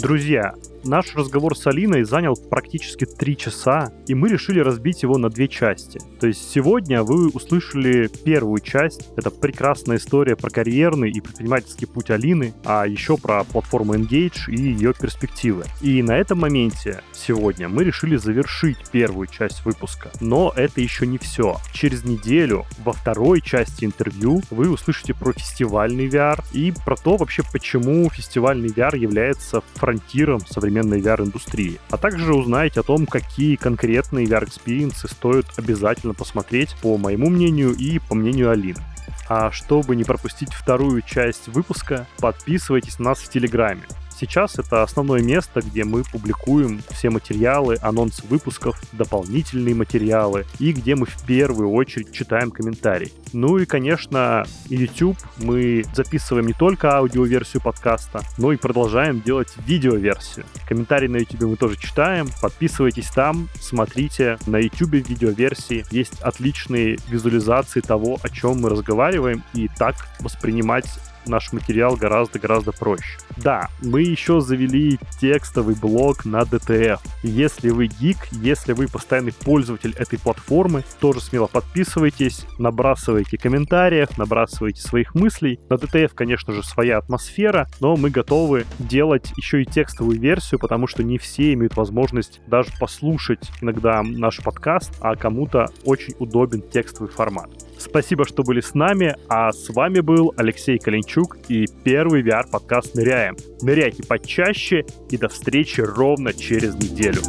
Друзья, Наш разговор с Алиной занял практически три часа, и мы решили разбить его на две части. То есть сегодня вы услышали первую часть. Это прекрасная история про карьерный и предпринимательский путь Алины, а еще про платформу Engage и ее перспективы. И на этом моменте сегодня мы решили завершить первую часть выпуска. Но это еще не все. Через неделю во второй части интервью вы услышите про фестивальный VR и про то вообще, почему фестивальный VR является фронтиром современной VR-индустрии. А также узнаете о том, какие конкретные VR-experience ы стоит обязательно посмотреть, по моему мнению и по мнению Алины. А чтобы не пропустить вторую часть выпуска, подписывайтесь на нас в Телеграме. Сейчас это основное место, где мы публикуем все материалы, анонсы выпусков, дополнительные материалы и где мы в первую очередь читаем комментарии. Ну и, конечно, YouTube. Мы записываем не только аудиоверсию подкаста, но и продолжаем делать видеоверсию. Комментарии на YouTube мы тоже читаем. Подписывайтесь там, смотрите. На YouTube в видеоверсии есть отличные визуализации того, о чем мы разговариваем, и так воспринимать наш материал гораздо-гораздо проще. Да, мы еще завели текстовый блог на DTF. Если вы гик, если вы постоянный пользователь этой платформы, тоже смело подписывайтесь, набрасывайте комментариев, набрасывайте своих мыслей. На DTF, конечно же, своя атмосфера, но мы готовы делать еще и текстовую версию, потому что не все имеют возможность даже послушать иногда наш подкаст, а кому-то очень удобен текстовый формат. Спасибо, что были с нами, а с вами был Алексей Калинчук и первый VR-подкаст «Ныряем». Ныряйте почаще и до встречи ровно через неделю.